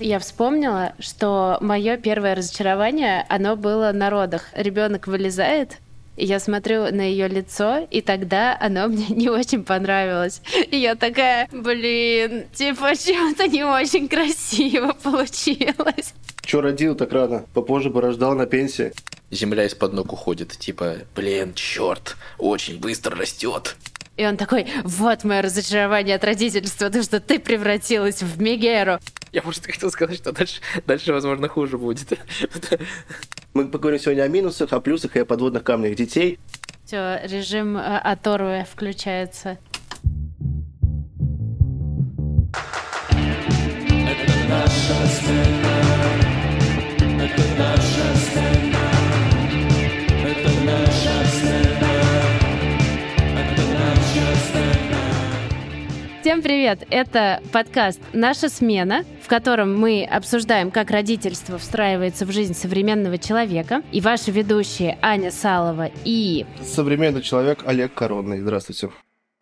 Я вспомнила, что мое первое разочарование, оно было на родах. Ребенок вылезает, и я смотрю на ее лицо, и тогда оно мне не очень понравилось. И я такая, блин, типа, что-то не очень красиво получилось. Че родил так рано? Попозже бы рождал на пенсии. Земля из-под ног уходит, типа, блин, черт, очень быстро растет. И он такой, вот мое разочарование от родительства, то, что ты превратилась в Мегеру. Я просто хотел сказать, что дальше, дальше возможно, хуже будет. Мы поговорим сегодня о минусах, о плюсах и о подводных камнях детей. Все, режим э, оторвы включается. Всем привет! Это подкаст «Наша смена», в котором мы обсуждаем, как родительство встраивается в жизнь современного человека. И ваши ведущие Аня Салова и... Современный человек Олег Коронный. Здравствуйте.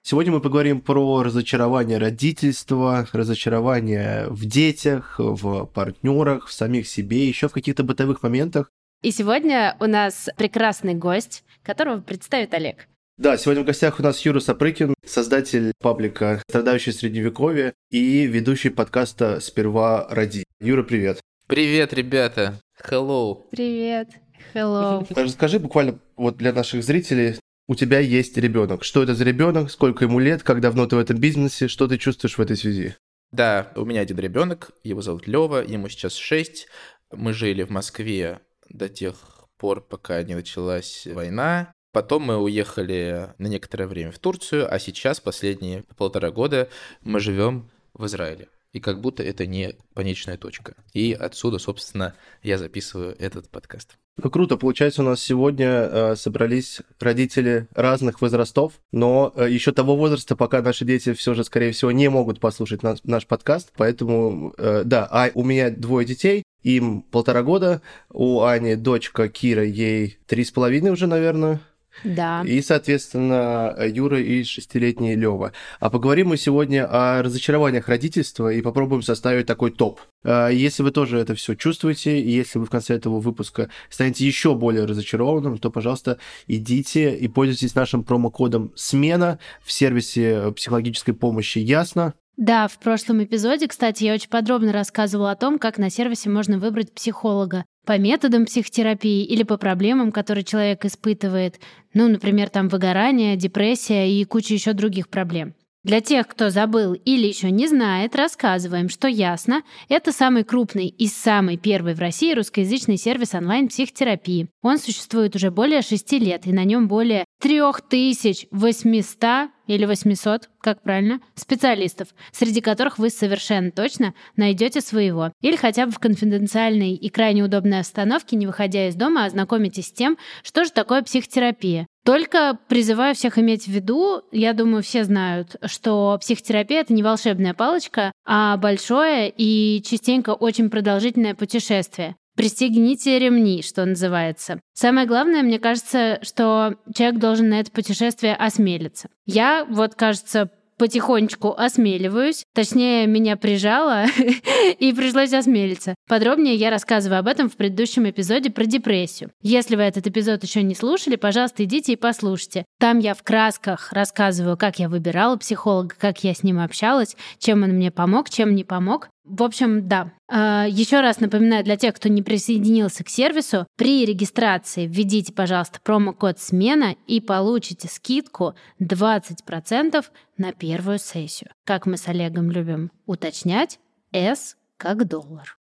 Сегодня мы поговорим про разочарование родительства, разочарование в детях, в партнерах, в самих себе, еще в каких-то бытовых моментах. И сегодня у нас прекрасный гость, которого представит Олег. Да, сегодня в гостях у нас Юра Сапрыкин, создатель паблика «Страдающий средневековье» и ведущий подкаста «Сперва ради». Юра, привет. Привет, ребята. Hello. Привет. Hello. Расскажи буквально вот для наших зрителей, у тебя есть ребенок. Что это за ребенок? Сколько ему лет? Как давно ты в этом бизнесе? Что ты чувствуешь в этой связи? Да, у меня один ребенок, его зовут Лева, ему сейчас 6. Мы жили в Москве до тех пор, пока не началась война. Потом мы уехали на некоторое время в Турцию, а сейчас, последние полтора года, мы живем в Израиле. И как будто это не конечная точка. И отсюда, собственно, я записываю этот подкаст. Ну круто, получается, у нас сегодня э, собрались родители разных возрастов, но э, еще того возраста, пока наши дети все же, скорее всего, не могут послушать наш, наш подкаст. Поэтому, э, да, а у меня двое детей, им полтора года, у Ани дочка Кира, ей три с половиной уже, наверное. Да. И, соответственно, Юра и шестилетний Лева. А поговорим мы сегодня о разочарованиях родительства и попробуем составить такой топ. А, если вы тоже это все чувствуете, и если вы в конце этого выпуска станете еще более разочарованным, то, пожалуйста, идите и пользуйтесь нашим промокодом «Смена» в сервисе психологической помощи «Ясно». Да, в прошлом эпизоде, кстати, я очень подробно рассказывала о том, как на сервисе можно выбрать психолога по методам психотерапии или по проблемам, которые человек испытывает, ну, например, там выгорание, депрессия и куча еще других проблем. Для тех, кто забыл или еще не знает, рассказываем, что ясно, это самый крупный и самый первый в России русскоязычный сервис онлайн-психотерапии. Он существует уже более шести лет, и на нем более 3800 или 800, как правильно, специалистов, среди которых вы совершенно точно найдете своего. Или хотя бы в конфиденциальной и крайне удобной обстановке, не выходя из дома, ознакомитесь с тем, что же такое психотерапия. Только призываю всех иметь в виду, я думаю, все знают, что психотерапия — это не волшебная палочка, а большое и частенько очень продолжительное путешествие. Пристегните ремни, что называется. Самое главное, мне кажется, что человек должен на это путешествие осмелиться. Я, вот, кажется, потихонечку осмеливаюсь. Точнее, меня прижало и пришлось осмелиться. Подробнее я рассказываю об этом в предыдущем эпизоде про депрессию. Если вы этот эпизод еще не слушали, пожалуйста, идите и послушайте. Там я в красках рассказываю, как я выбирала психолога, как я с ним общалась, чем он мне помог, чем не помог. В общем, да. А, Еще раз напоминаю для тех, кто не присоединился к сервису, при регистрации введите, пожалуйста, промокод «Смена» и получите скидку 20% на первую сессию. Как мы с Олегом любим уточнять, S как доллар.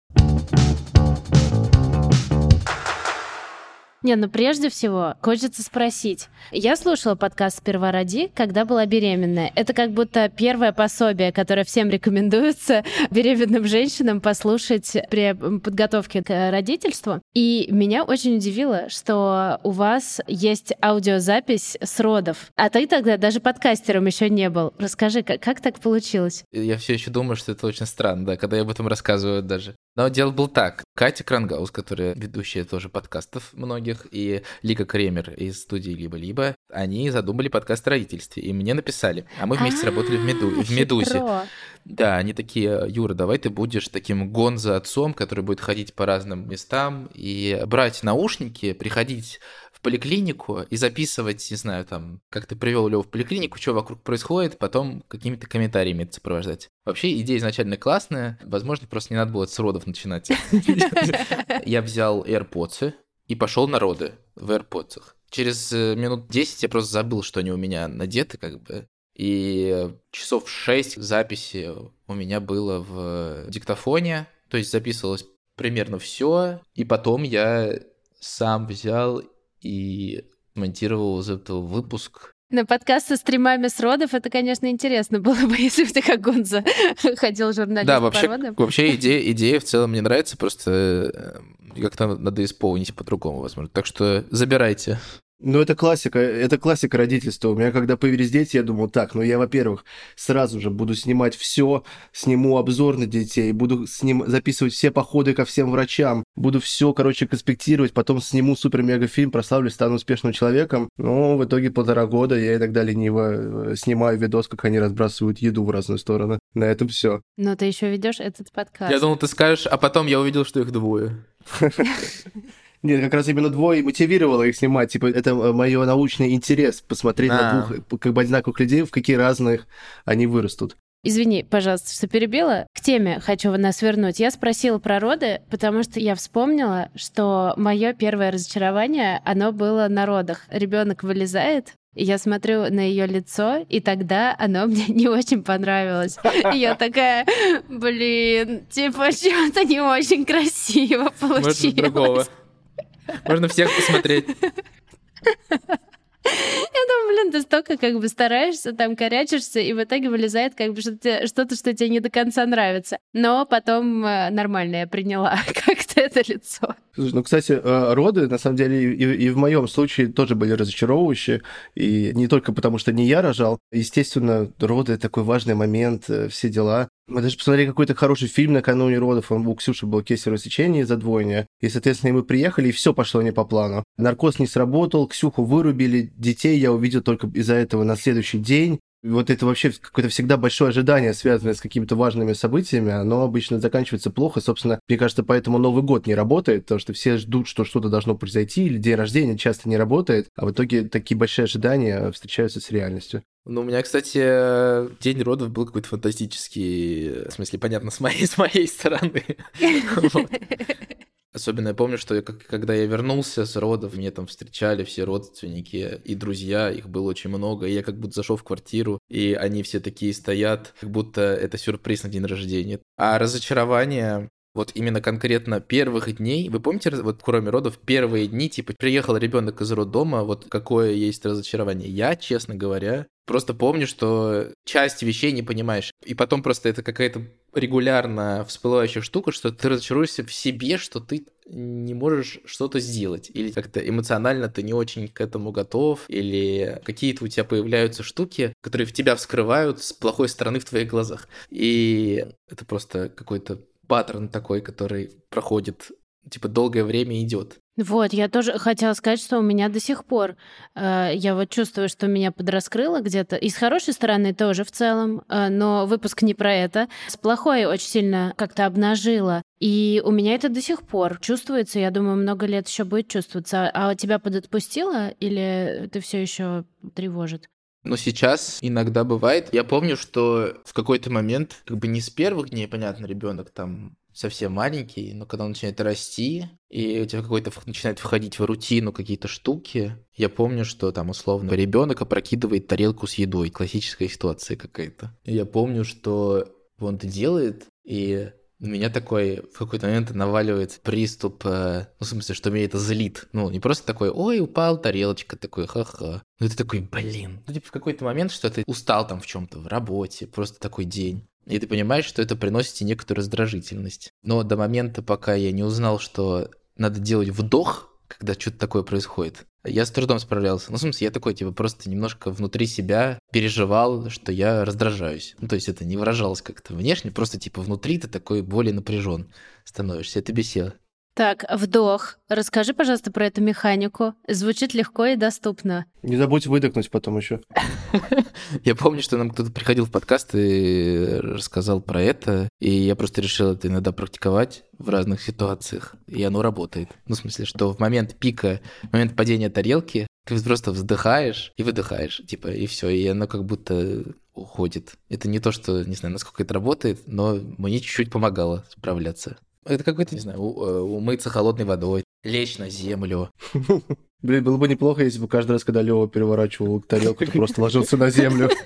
Не, ну прежде всего, хочется спросить. Я слушала подкаст «Сперва роди», когда была беременная. Это как будто первое пособие, которое всем рекомендуется беременным женщинам послушать при подготовке к родительству. И меня очень удивило, что у вас есть аудиозапись с родов. А ты тогда даже подкастером еще не был. Расскажи, как, как так получилось? Я все еще думаю, что это очень странно, да, когда я об этом рассказываю даже. Но дело было так. Катя Крангаус, которая ведущая тоже подкастов многих, и Лика Кремер из студии «Либо-либо», они задумали подкаст о родительстве, и мне написали. А мы вместе работали в, Меду... в «Медузе». Да, они такие, Юра, давай ты будешь таким гонза отцом, который будет ходить по разным местам и брать наушники, приходить поликлинику и записывать, не знаю, там, как ты привел Леву в поликлинику, что вокруг происходит, потом какими-то комментариями это сопровождать. Вообще идея изначально классная, возможно, просто не надо было с родов начинать. Я взял AirPods и пошел на роды в AirPods. Через э, минут 10 я просто забыл, что они у меня надеты, как бы. И часов 6 записи у меня было в диктофоне, то есть записывалось примерно все, и потом я сам взял и монтировал из этого выпуск. На подкаст со стримами с родов это, конечно, интересно было бы, если бы ты как Гонза ходил журналист да, вообще, по родам. вообще идея, идея в целом мне нравится, просто э, как-то надо исполнить по-другому, возможно. Так что забирайте. Ну, это классика, это классика родительства. У меня, когда появились дети, я думал, так, ну я, во-первых, сразу же буду снимать все, сниму обзор на детей, буду с ним записывать все походы ко всем врачам, буду все, короче, конспектировать, потом сниму супер-мега-фильм, прославлюсь, стану успешным человеком. Но в итоге полтора года я иногда лениво э, снимаю видос, как они разбрасывают еду в разные стороны. На этом все. Но ты еще ведешь этот подкаст. Я думал, ты скажешь, а потом я увидел, что их двое. Нет, как раз именно двое мотивировало их снимать. Типа, это э, мой научный интерес посмотреть а. на двух как бы одинаковых людей, в какие разных они вырастут. Извини, пожалуйста, что перебила. К теме хочу нас вернуть. Я спросила про роды, потому что я вспомнила, что мое первое разочарование, оно было на родах. Ребенок вылезает, и я смотрю на ее лицо, и тогда оно мне не очень понравилось. И я такая, блин, типа, что-то не очень красиво получилось. Может, другого. Можно всех посмотреть. Я думаю, блин, ты столько как бы стараешься, там корячишься, и в итоге вылезает как бы что-то, что-то, что тебе не до конца нравится. Но потом э, нормально я приняла как-то это лицо. Слушай, ну, кстати, э, роды, на самом деле, и, и в моем случае тоже были разочаровывающие, и не только потому, что не я рожал. Естественно, роды — такой важный момент, э, все дела. Мы даже посмотрели какой-то хороший фильм накануне родов. Он, у Ксюши было кесарево сечение из-за двойня. И, соответственно, мы приехали, и все пошло не по плану. Наркоз не сработал, Ксюху вырубили, детей я увидел только из-за этого на следующий день. Вот это вообще какое-то всегда большое ожидание, связанное с какими-то важными событиями, оно обычно заканчивается плохо. Собственно, мне кажется, поэтому Новый год не работает, потому что все ждут, что что-то должно произойти, или день рождения часто не работает, а в итоге такие большие ожидания встречаются с реальностью. Ну, у меня, кстати, день родов был какой-то фантастический, в смысле, понятно, с моей, с моей стороны. Особенно я помню, что я, когда я вернулся с родов, меня там встречали все родственники и друзья, их было очень много, и я как будто зашел в квартиру, и они все такие стоят, как будто это сюрприз на день рождения. А разочарование вот именно конкретно первых дней, вы помните, вот кроме родов, первые дни, типа, приехал ребенок из роддома, вот какое есть разочарование? Я, честно говоря, просто помню, что часть вещей не понимаешь. И потом просто это какая-то регулярно всплывающая штука, что ты разочаруешься в себе, что ты не можешь что-то сделать, или как-то эмоционально ты не очень к этому готов, или какие-то у тебя появляются штуки, которые в тебя вскрывают с плохой стороны в твоих глазах. И это просто какой-то паттерн такой, который проходит, типа, долгое время идет. Вот, я тоже хотела сказать, что у меня до сих пор, э, я вот чувствую, что меня подраскрыло где-то. И с хорошей стороны тоже в целом, э, но выпуск не про это. С плохой очень сильно как-то обнажило. И у меня это до сих пор чувствуется. Я думаю, много лет еще будет чувствоваться. А тебя подотпустило или ты все еще тревожит? Но сейчас иногда бывает. Я помню, что в какой-то момент, как бы не с первых дней, понятно, ребенок там совсем маленький, но когда он начинает расти, и у тебя какой-то начинает входить в рутину какие-то штуки, я помню, что там условно ребенок опрокидывает тарелку с едой, классическая ситуация какая-то. Я помню, что он это делает, и У меня такой в какой-то момент наваливается приступ, э, ну, в смысле, что меня это злит. Ну, не просто такой, ой, упал тарелочка, такой, ха-ха. Ну, ты такой, блин. Ну, типа, в какой-то момент, что ты устал там в чем-то, в работе, просто такой день. И ты понимаешь, что это приносит тебе некоторую раздражительность. Но до момента, пока я не узнал, что надо делать вдох, когда что-то такое происходит. Я с трудом справлялся. Ну, в смысле, я такой, типа, просто немножко внутри себя переживал, что я раздражаюсь. Ну, то есть это не выражалось как-то внешне, просто, типа, внутри ты такой более напряжен становишься. Это бесило. Так, вдох. Расскажи, пожалуйста, про эту механику. Звучит легко и доступно. Не забудь выдохнуть потом еще. Я помню, что нам кто-то приходил в подкаст и рассказал про это, и я просто решил это иногда практиковать в разных ситуациях, и оно работает. Ну, в смысле, что в момент пика, в момент падения тарелки, ты просто вздыхаешь и выдыхаешь, типа, и все, и оно как будто уходит. Это не то, что, не знаю, насколько это работает, но мне чуть-чуть помогало справляться. Это какой-то, не знаю, э, умыться холодной водой, лечь на землю. Блин, было бы неплохо, если бы каждый раз, когда Лева переворачивал тарелку, ты просто ложился на землю.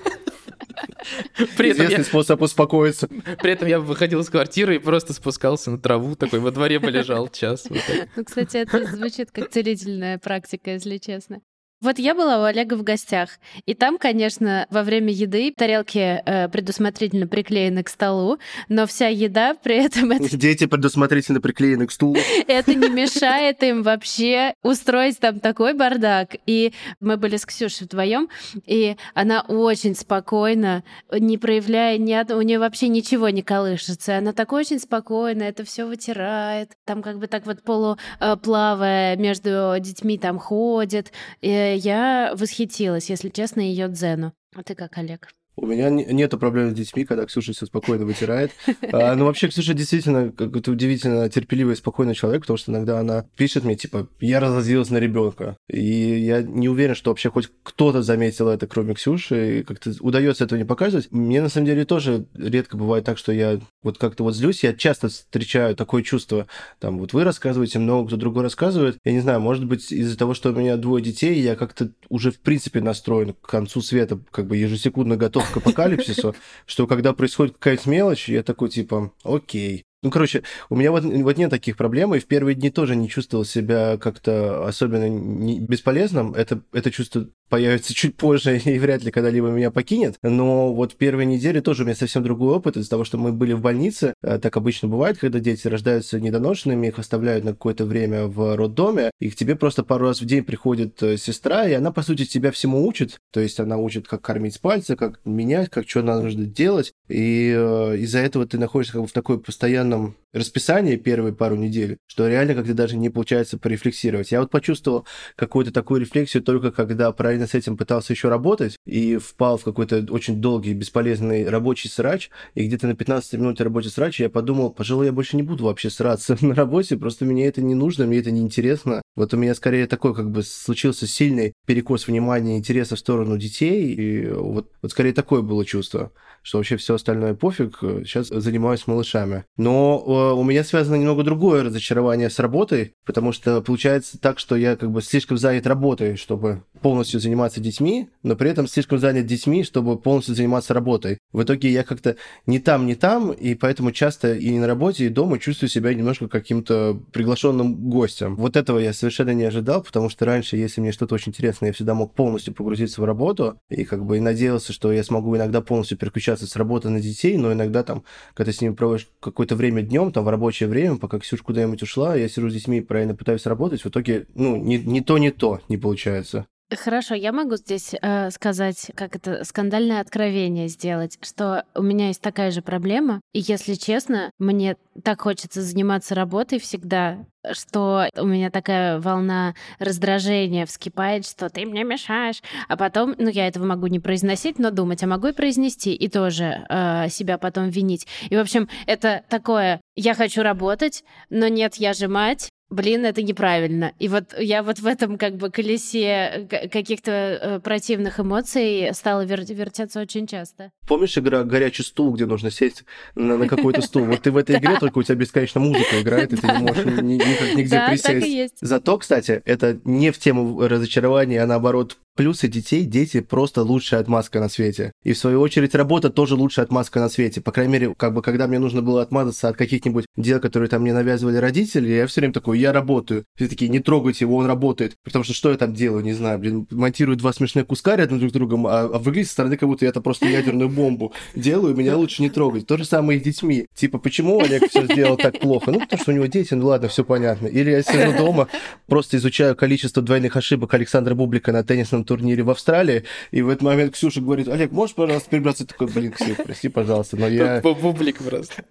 При этом Известный я... способ успокоиться. При этом я выходил из квартиры и просто спускался на траву, такой во дворе полежал час. Вот ну, кстати, это звучит как целительная практика, если честно. Вот я была у Олега в гостях, и там, конечно, во время еды тарелки э, предусмотрительно приклеены к столу, но вся еда при этом... Это... Дети предусмотрительно приклеены к стулу. Это не мешает им вообще устроить там такой бардак. И мы были с Ксюшей вдвоем, и она очень спокойно, не проявляя ни одного, у нее вообще ничего не колышется. Она так очень спокойно это все вытирает, там как бы так вот полуплавая э, между детьми там ходит. И я восхитилась, если честно, ее дзену. А ты как, Олег? У меня нету проблем с детьми, когда Ксюша все спокойно вытирает. А, ну, вообще, Ксюша действительно какой-то удивительно терпеливый и спокойный человек, потому что иногда она пишет мне, типа, я разозлилась на ребенка. И я не уверен, что вообще хоть кто-то заметил это, кроме Ксюши, и как-то удается этого не показывать. Мне, на самом деле, тоже редко бывает так, что я вот как-то вот злюсь. Я часто встречаю такое чувство, там, вот вы рассказываете, много кто другой рассказывает. Я не знаю, может быть, из-за того, что у меня двое детей, я как-то уже, в принципе, настроен к концу света, как бы ежесекундно готов к апокалипсису, что когда происходит какая-то мелочь, я такой типа, окей, ну, короче, у меня вот, вот нет таких проблем, и в первые дни тоже не чувствовал себя как-то особенно не бесполезным. Это, это чувство появится чуть позже и вряд ли когда-либо меня покинет. Но вот первые недели тоже у меня совсем другой опыт из-за того, что мы были в больнице. Э, так обычно бывает, когда дети рождаются недоношенными, их оставляют на какое-то время в роддоме, и к тебе просто пару раз в день приходит э, сестра, и она, по сути, тебя всему учит. То есть она учит, как кормить с пальца, как менять, как что надо делать. И э, из-за этого ты находишься как бы в такой постоянном расписании первые пару недель, что реально как-то даже не получается порефлексировать. Я вот почувствовал какую-то такую рефлексию только когда правильно с этим пытался еще работать и впал в какой-то очень долгий бесполезный рабочий срач, и где-то на 15 минут рабочий срач я подумал, пожалуй, я больше не буду вообще сраться на работе, просто мне это не нужно, мне это не интересно. Вот у меня скорее такой как бы случился сильный перекос внимания и интереса в сторону детей, и вот, вот скорее такое было чувство что вообще все остальное пофиг, сейчас занимаюсь малышами. Но э, у меня связано немного другое разочарование с работой, потому что получается так, что я как бы слишком занят работой, чтобы полностью заниматься детьми, но при этом слишком занят детьми, чтобы полностью заниматься работой. В итоге я как-то не там, не там, и поэтому часто и на работе, и дома чувствую себя немножко каким-то приглашенным гостем. Вот этого я совершенно не ожидал, потому что раньше, если мне что-то очень интересное, я всегда мог полностью погрузиться в работу, и как бы и надеялся, что я смогу иногда полностью переключаться с работы на детей, но иногда там, когда с ними проводишь какое-то время днем, там в рабочее время, пока Ксюша куда-нибудь ушла, я сижу с детьми и правильно пытаюсь работать, в итоге, ну, не, не то, не то не получается. Хорошо, я могу здесь э, сказать, как это скандальное откровение сделать, что у меня есть такая же проблема, и если честно, мне так хочется заниматься работой всегда, что у меня такая волна раздражения вскипает, что ты мне мешаешь, а потом, ну я этого могу не произносить, но думать, а могу и произнести и тоже э, себя потом винить. И в общем это такое, я хочу работать, но нет, я же мать, блин, это неправильно. И вот я вот в этом как бы колесе каких-то э, противных эмоций стала вер- вертеться очень часто. Помнишь игра «Горячий стул», где нужно сесть на, на какой-то стул? Вот ты в этой игре, только у тебя бесконечно музыка играет, и ты не можешь никак нигде присесть. Зато, кстати, это не в тему разочарования, а наоборот плюсы детей, дети просто лучшая отмазка на свете. И в свою очередь работа тоже лучшая отмазка на свете. По крайней мере, как бы когда мне нужно было отмазаться от каких-нибудь дел, которые там мне навязывали родители, я все время такой, я работаю. Все такие, не трогайте его, он работает. Потому что что я там делаю, не знаю, блин, монтирую два смешных куска рядом друг с другом, а, а выглядит со стороны, как будто я это просто ядерную бомбу делаю, меня лучше не трогать. То же самое и с детьми. Типа, почему Олег все сделал так плохо? Ну, потому что у него дети, ну ладно, все понятно. Или я сижу дома, просто изучаю количество двойных ошибок Александра Бублика на теннисном турнире в Австралии, и в этот момент Ксюша говорит, Олег, можешь, пожалуйста, перебраться? Я такой, блин, Ксюша, прости, пожалуйста, но я... Бублик просто.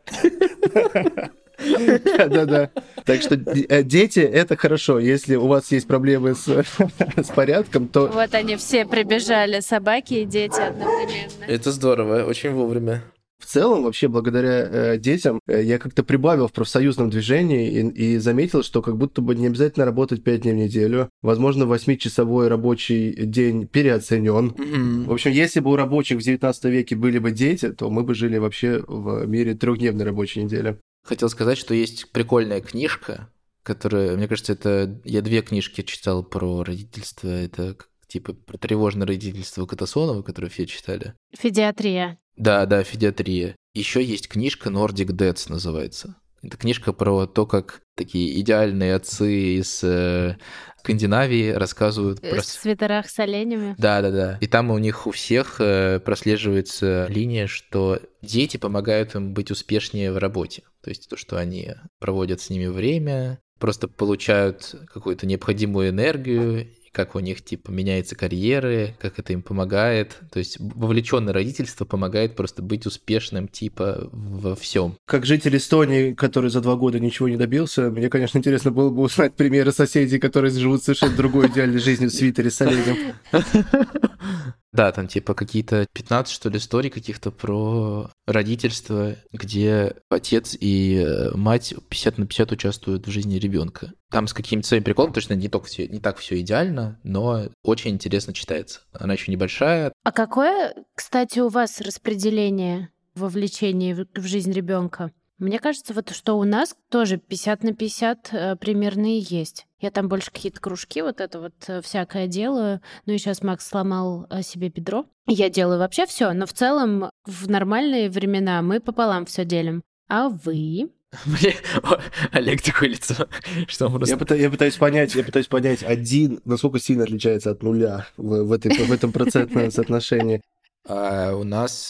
Да-да. Так что э, дети — это хорошо. Если у вас есть проблемы с, с порядком, то... Вот они все прибежали, собаки и дети одновременно. Это здорово, очень вовремя. В целом, вообще, благодаря э, детям, э, я как-то прибавил в профсоюзном движении и, и заметил, что как будто бы не обязательно работать 5 дней в неделю. Возможно, 8-часовой рабочий день переоценен. Мгм. В общем, если бы у рабочих в 19 веке были бы дети, то мы бы жили вообще в мире трехдневной рабочей недели. Хотел сказать, что есть прикольная книжка, которая, мне кажется, это... Я две книжки читал про родительство. Это как, типа про тревожное родительство Катасонова, которую все читали. Федиатрия. Да, да, федиатрия. Еще есть книжка Nordic Dads называется. Это книжка про то, как такие идеальные отцы из э, Скандинавии рассказывают про... В свитерах с оленями. Да, да, да. И там у них у всех э, прослеживается линия, что дети помогают им быть успешнее в работе. То есть то, что они проводят с ними время, просто получают какую-то необходимую энергию, как у них типа меняется карьеры, как это им помогает. То есть вовлеченное родительство помогает просто быть успешным типа во всем. Как житель Эстонии, который за два года ничего не добился, мне, конечно, интересно было бы узнать примеры соседей, которые живут совершенно другой идеальной жизнью в свитере с оленем. Да, там типа какие-то 15, что ли, историй каких-то про родительство, где отец и э, мать 50 на 50 участвуют в жизни ребенка. Там с каким-то своим приколом, точно не, только все, не так все идеально, но очень интересно читается. Она еще небольшая. А какое, кстати, у вас распределение вовлечения в жизнь ребенка? Мне кажется, вот что у нас тоже 50 на 50 э, примерно и есть. Я там больше какие-то кружки, вот это вот э, всякое делаю. Ну и сейчас Макс сломал э, себе бедро. Я делаю вообще все, но в целом в нормальные времена мы пополам все делим. А вы? Блин, о, Олег такое лицо, что он Я, просто... пыта- я пытаюсь понять, я пытаюсь понять, один, насколько сильно отличается от нуля в, в, этой, в этом процентном соотношении. А у нас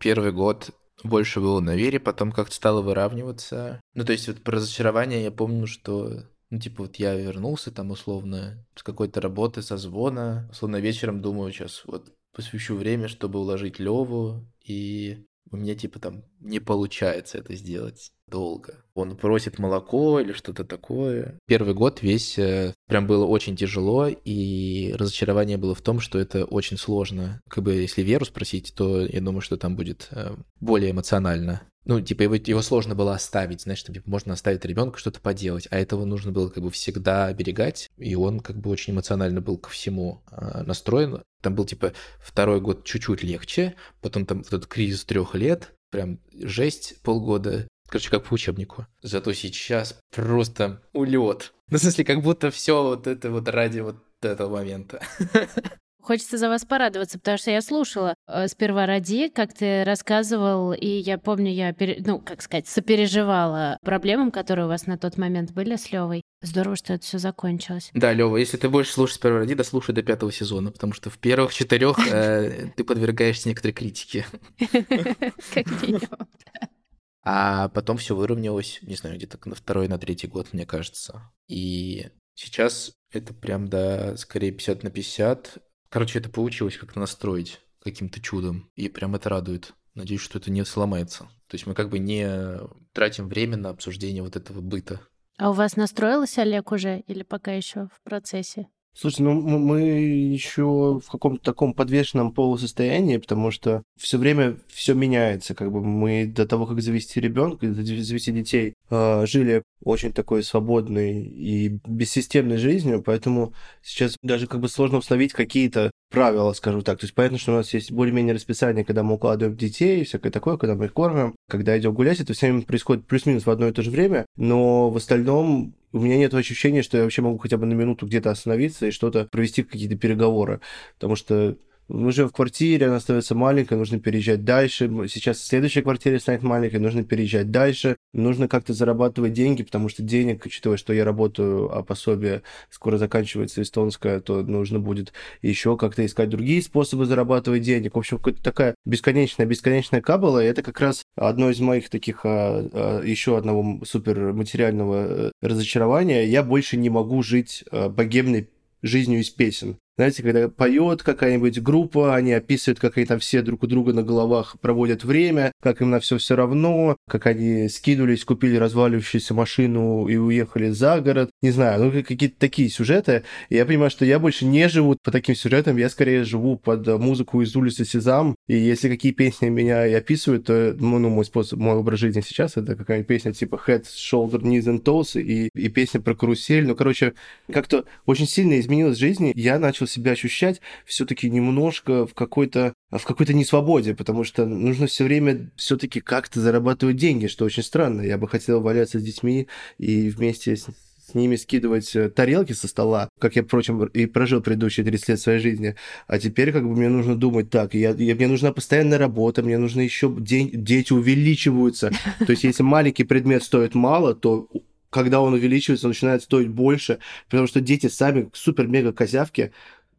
первый год больше было на вере, потом как-то стало выравниваться. Ну, то есть вот про разочарование я помню, что, ну, типа, вот я вернулся там условно с какой-то работы, со звона, условно вечером думаю, сейчас вот посвящу время, чтобы уложить Леву, и у меня, типа, там не получается это сделать долго. Он просит молоко или что-то такое. Первый год весь э, прям было очень тяжело, и разочарование было в том, что это очень сложно. Как бы если Веру спросить, то я думаю, что там будет э, более эмоционально. Ну, типа, его, его сложно было оставить, знаешь, типа, можно оставить ребенка что-то поделать, а этого нужно было как бы всегда оберегать, и он как бы очень эмоционально был ко всему а, настроен. Там был, типа, второй год чуть-чуть легче, потом там вот этот кризис трех лет, прям жесть полгода, короче, как по учебнику. Зато сейчас просто улет. Ну, в смысле, как будто все вот это вот ради вот этого момента. Хочется за вас порадоваться, потому что я слушала э, сперва ради, как ты рассказывал, и я помню, я, пере- ну, как сказать, сопереживала проблемам, которые у вас на тот момент были с Левой. Здорово, что это все закончилось. Да, Лева, если ты будешь слушать сперва ради, дослушай до пятого сезона, потому что в первых четырех э, ты подвергаешься некоторой критике. Как минимум. А потом все выровнялось, не знаю, где-то на второй, на третий год, мне кажется. И сейчас это прям, да, скорее 50 на 50. Короче, это получилось как-то настроить каким-то чудом. И прям это радует. Надеюсь, что это не сломается. То есть мы как бы не тратим время на обсуждение вот этого быта. А у вас настроилась Олег уже или пока еще в процессе? Слушай, ну мы еще в каком-то таком подвешенном полусостоянии, потому что все время все меняется. Как бы мы до того, как завести ребенка, завести детей, э, жили очень такой свободной и бессистемной жизнью, поэтому сейчас даже как бы сложно установить какие-то правила, скажу так. То есть понятно, что у нас есть более-менее расписание, когда мы укладываем детей и всякое такое, когда мы их кормим, когда идем гулять, это все происходит плюс-минус в одно и то же время, но в остальном у меня нет ощущения, что я вообще могу хотя бы на минуту где-то остановиться и что-то провести какие-то переговоры, потому что мы живем в квартире, она становится маленькой, нужно переезжать дальше. Сейчас следующая квартира станет маленькой, нужно переезжать дальше. Нужно как-то зарабатывать деньги, потому что денег, учитывая, что я работаю, а пособие скоро заканчивается эстонское, то нужно будет еще как-то искать другие способы зарабатывать денег. В общем, такая бесконечная, бесконечная кабала. И это как раз одно из моих таких а, а, еще одного супер материального э, разочарования. Я больше не могу жить а, богемной жизнью из песен. Знаете, когда поет какая-нибудь группа, они описывают, как они там все друг у друга на головах проводят время, как им на все все равно, как они скинулись, купили разваливающуюся машину и уехали за город. Не знаю, ну какие-то такие сюжеты. И я понимаю, что я больше не живу по таким сюжетам, я скорее живу под музыку из улицы Сезам. И если какие песни меня и описывают, то ну, ну мой способ, мой образ жизни сейчас это какая-нибудь песня типа Head, Shoulder, Knees and Toes и, и песня про карусель. Ну, короче, как-то очень сильно изменилась жизнь. Я начал себя ощущать все-таки немножко в какой-то в какой-то несвободе, потому что нужно все время все-таки как-то зарабатывать деньги, что очень странно. Я бы хотел валяться с детьми и вместе с с ними скидывать э, тарелки со стола, как я, впрочем, и прожил предыдущие 30 лет своей жизни. А теперь как бы мне нужно думать так, я, я, мне нужна постоянная работа, мне нужно еще день, дети увеличиваются. То есть если маленький предмет стоит мало, то когда он увеличивается, он начинает стоить больше, потому что дети сами супер-мега-козявки,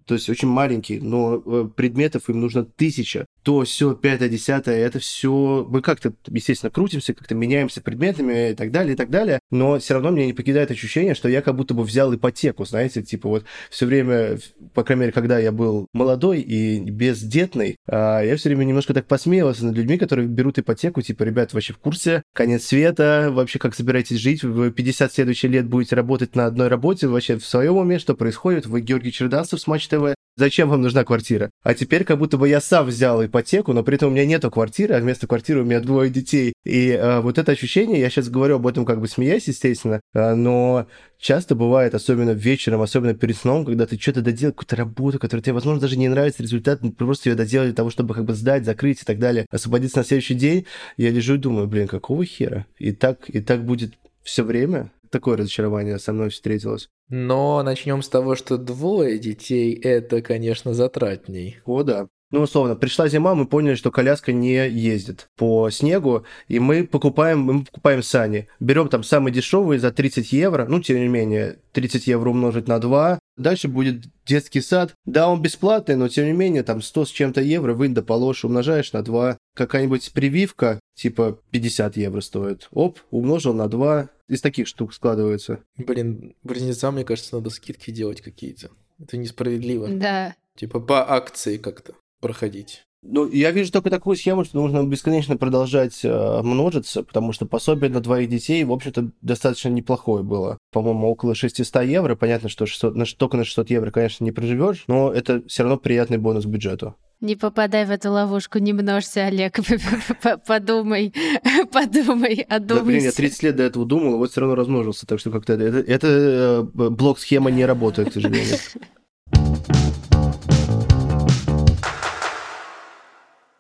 то есть очень маленькие, но э, предметов им нужно тысяча то все, пятое, десятое, это все, мы как-то, естественно, крутимся, как-то меняемся предметами и так далее, и так далее, но все равно меня не покидает ощущение, что я как будто бы взял ипотеку, знаете, типа вот все время, по крайней мере, когда я был молодой и бездетный, а, я все время немножко так посмеивался над людьми, которые берут ипотеку, типа, ребят, вообще в курсе, конец света, вообще как собираетесь жить, вы 50 следующих лет будете работать на одной работе, вообще в своем уме, что происходит, вы Георгий Чердасов с Матч ТВ, зачем вам нужна квартира? А теперь как будто бы я сам взял ипотеку, но при этом у меня нету квартиры, а вместо квартиры у меня двое детей. И э, вот это ощущение, я сейчас говорю об этом как бы смеясь, естественно, э, но часто бывает, особенно вечером, особенно перед сном, когда ты что-то доделал, какую-то работу, которая тебе, возможно, даже не нравится результат, но просто ее доделали для того, чтобы как бы сдать, закрыть и так далее, освободиться на следующий день, я лежу и думаю, блин, какого хера? И так, и так будет все время? Такое разочарование со мной встретилось. Но начнем с того, что двое детей это, конечно, затратней. О, да. Ну, условно, пришла зима, мы поняли, что коляска не ездит по снегу, и мы покупаем, мы покупаем сани. Берем там самые дешевые за 30 евро, ну, тем не менее, 30 евро умножить на 2. Дальше будет детский сад. Да, он бесплатный, но тем не менее, там 100 с чем-то евро, вынь да положь, умножаешь на 2. Какая-нибудь прививка, типа 50 евро стоит. Оп, умножил на 2. Из таких штук складывается. Блин, близнецам, мне кажется, надо скидки делать какие-то. Это несправедливо. Да. Типа по акции как-то проходить. Ну, я вижу только такую схему, что нужно бесконечно продолжать э, множиться, потому что пособие на двоих детей, в общем-то, достаточно неплохое было. По-моему, около 600 евро. Понятно, что 600, на, только на 600 евро, конечно, не проживешь, но это все равно приятный бонус бюджету. Не попадай в эту ловушку, не множься, Олег. Подумай, подумай, одумайся. Да, блин, я 30 лет до этого думал, вот все равно размножился, так что как-то это, это, это э, блок-схема не работает, к сожалению.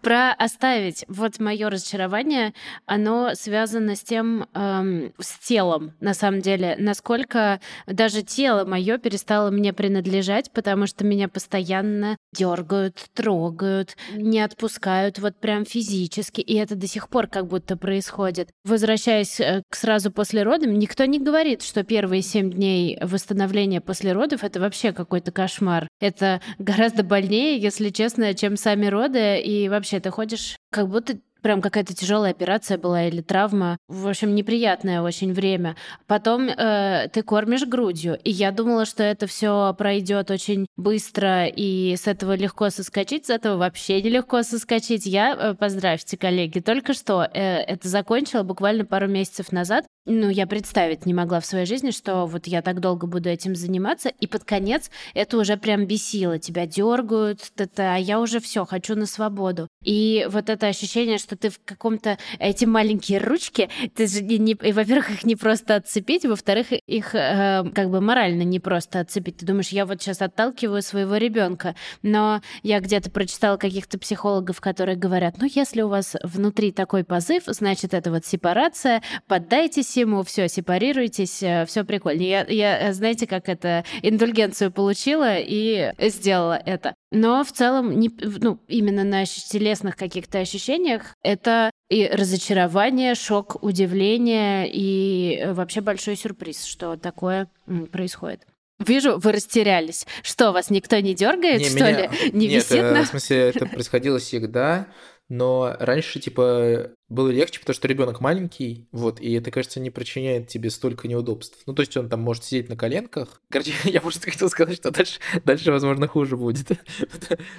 Про оставить. Вот мое разочарование, оно связано с тем, эм, с телом, на самом деле, насколько даже тело мое перестало мне принадлежать, потому что меня постоянно дергают, трогают, не отпускают вот прям физически, и это до сих пор как будто происходит. Возвращаясь э, к сразу после родов, никто не говорит, что первые семь дней восстановления после родов это вообще какой-то кошмар. Это гораздо больнее, если честно, чем сами роды, и вообще вообще, ты ходишь как будто прям какая-то тяжелая операция была или травма. В общем, неприятное очень время. Потом э, ты кормишь грудью. И я думала, что это все пройдет очень быстро, и с этого легко соскочить, с этого вообще нелегко соскочить. Я, э, поздравьте, коллеги, только что э, это закончила буквально пару месяцев назад. Ну, я представить не могла в своей жизни, что вот я так долго буду этим заниматься, и под конец это уже прям бесило. Тебя дергают, это, а я уже все хочу на свободу. И вот это ощущение, что ты в каком-то... Эти маленькие ручки, ты же не... не во-первых, их не просто отцепить, во-вторых, их э, как бы морально не просто отцепить. Ты думаешь, я вот сейчас отталкиваю своего ребенка. Но я где-то прочитала каких-то психологов, которые говорят, ну, если у вас внутри такой позыв, значит, это вот сепарация, поддайтесь всему, все, сепарируйтесь, все прикольно. Я, я, знаете, как это, индульгенцию получила и сделала это. Но в целом, не, ну, именно на телесных каких-то ощущениях это и разочарование, шок, удивление и вообще большой сюрприз, что такое происходит. Вижу, вы растерялись. Что, вас никто не дергает, не, что меня... ли? Не Нет, висит э, на... в смысле, это происходило всегда, но раньше, типа, было легче, потому что ребенок маленький, вот, и это, кажется, не причиняет тебе столько неудобств. Ну, то есть он там может сидеть на коленках. Короче, я просто хотел сказать, что дальше, дальше возможно, хуже будет.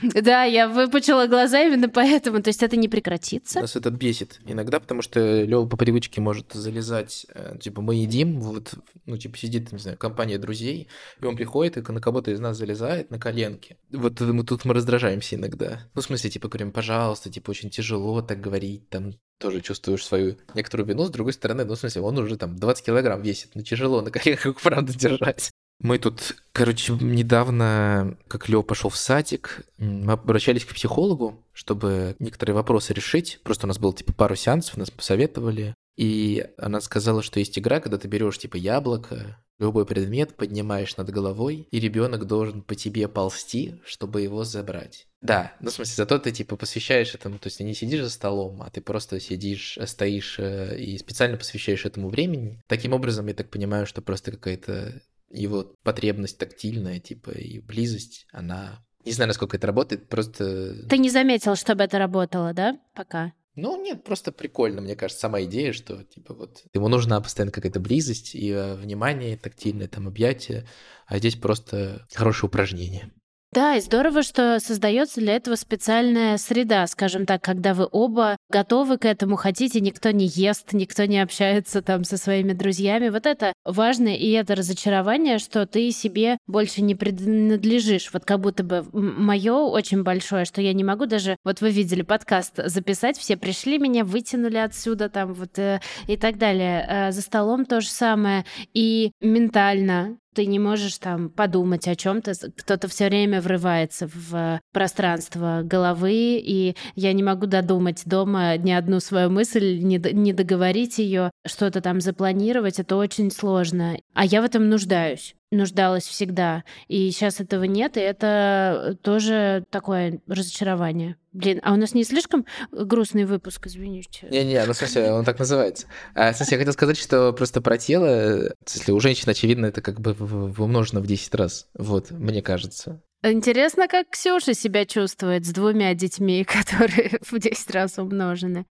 Да, я выпучила глаза именно поэтому, то есть это не прекратится. Нас это бесит иногда, потому что Лёва по привычке может залезать, э, типа, мы едим, вот, ну, типа, сидит, не знаю, компания друзей, и он приходит и на кого-то из нас залезает на коленки. Вот мы тут мы раздражаемся иногда. Ну, в смысле, типа, говорим, пожалуйста, типа, очень тяжело так говорить, там, тоже чувствуешь свою некоторую вину, с другой стороны, ну, в смысле, он уже там 20 килограмм весит, ну, тяжело на коленках, правда, держать. Мы тут, короче, недавно, как Лео пошел в садик, мы обращались к психологу, чтобы некоторые вопросы решить. Просто у нас было, типа, пару сеансов, нас посоветовали. И она сказала, что есть игра, когда ты берешь, типа, яблоко, любой предмет поднимаешь над головой, и ребенок должен по тебе ползти, чтобы его забрать. Да, ну в смысле, зато ты типа посвящаешь этому, то есть ты не сидишь за столом, а ты просто сидишь, э, стоишь э, и специально посвящаешь этому времени. Таким образом, я так понимаю, что просто какая-то его потребность тактильная, типа, и близость, она... Не знаю, насколько это работает, просто... Ты не заметил, чтобы это работало, да, пока? Ну, нет, просто прикольно, мне кажется, сама идея, что, типа, вот, ему нужна постоянно какая-то близость и э, внимание тактильное, там, объятие, а здесь просто хорошее упражнение. Да, и здорово, что создается для этого специальная среда, скажем так, когда вы оба готовы к этому, хотите, никто не ест, никто не общается там со своими друзьями. Вот это важно, и это разочарование, что ты себе больше не принадлежишь. Вот как будто бы мое очень большое, что я не могу даже, вот вы видели подкаст записать, все пришли, меня вытянули отсюда там вот э, и так далее. Э, за столом то же самое. И ментально ты не можешь там подумать о чем-то, кто-то все время врывается в пространство головы, и я не могу додумать дома ни одну свою мысль, не, не договорить ее, что-то там запланировать, это очень сложно. А я в этом нуждаюсь нуждалась всегда. И сейчас этого нет, и это тоже такое разочарование. Блин, а у нас не слишком грустный выпуск, извините. Не-не, ну в смысле, он так называется. А, в смысле, я хотел сказать, что просто про тело, смысле, у женщин, очевидно, это как бы умножено в 10 раз. Вот, мне кажется. Интересно, как Ксюша себя чувствует с двумя детьми, которые в 10 раз умножены.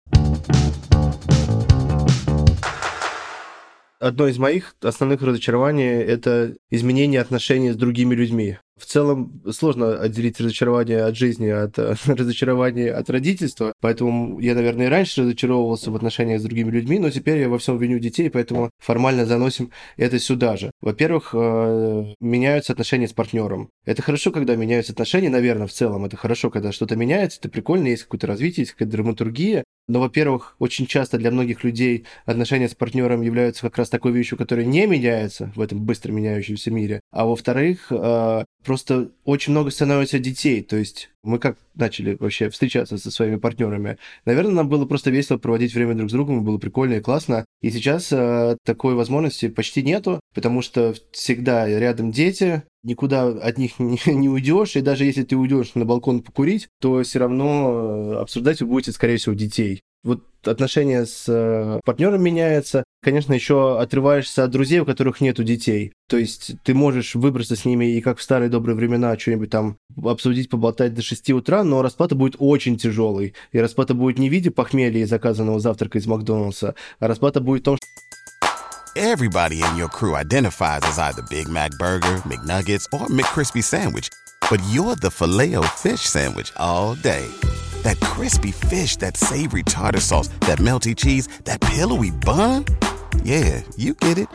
Одно из моих основных разочарований – это изменение отношений с другими людьми. В целом сложно отделить разочарование от жизни от э, разочарования от родительства, поэтому я, наверное, и раньше разочаровывался в отношениях с другими людьми, но теперь я во всем виню детей, поэтому формально заносим это сюда же. Во-первых, э, меняются отношения с партнером. Это хорошо, когда меняются отношения, наверное, в целом. Это хорошо, когда что-то меняется, это прикольно, есть какое-то развитие, есть какая-то драматургия, но, во-первых, очень часто для многих людей отношения с партнером являются как раз такой вещью, которая не меняется в этом быстро меняющемся мире. А во-вторых, э, просто очень много становится детей. То есть мы как начали вообще встречаться со своими партнерами? Наверное, нам было просто весело проводить время друг с другом, было прикольно и классно. И сейчас э, такой возможности почти нету, потому что всегда рядом дети, никуда от них не, не уйдешь, и даже если ты уйдешь на балкон покурить, то все равно э, обсуждать вы будете, скорее всего, детей. Вот отношения с э, партнером меняются. Конечно, еще отрываешься от друзей, у которых нету детей. То есть ты можешь выбраться с ними и как в старые добрые времена что-нибудь там обсудить, поболтать до 6 утра, но расплата будет очень тяжелый. И расплата будет не в виде похмелья и заказанного завтрака из Макдональдса, а расплата будет в том, что Everybody in your crew identifies as either Big Mac Burger, McNuggets, or McCrispy Sandwich. But you're the filet fish Sandwich all day. That crispy fish, that savory tartar sauce, that melty cheese, that pillowy bun. Yeah, you get it.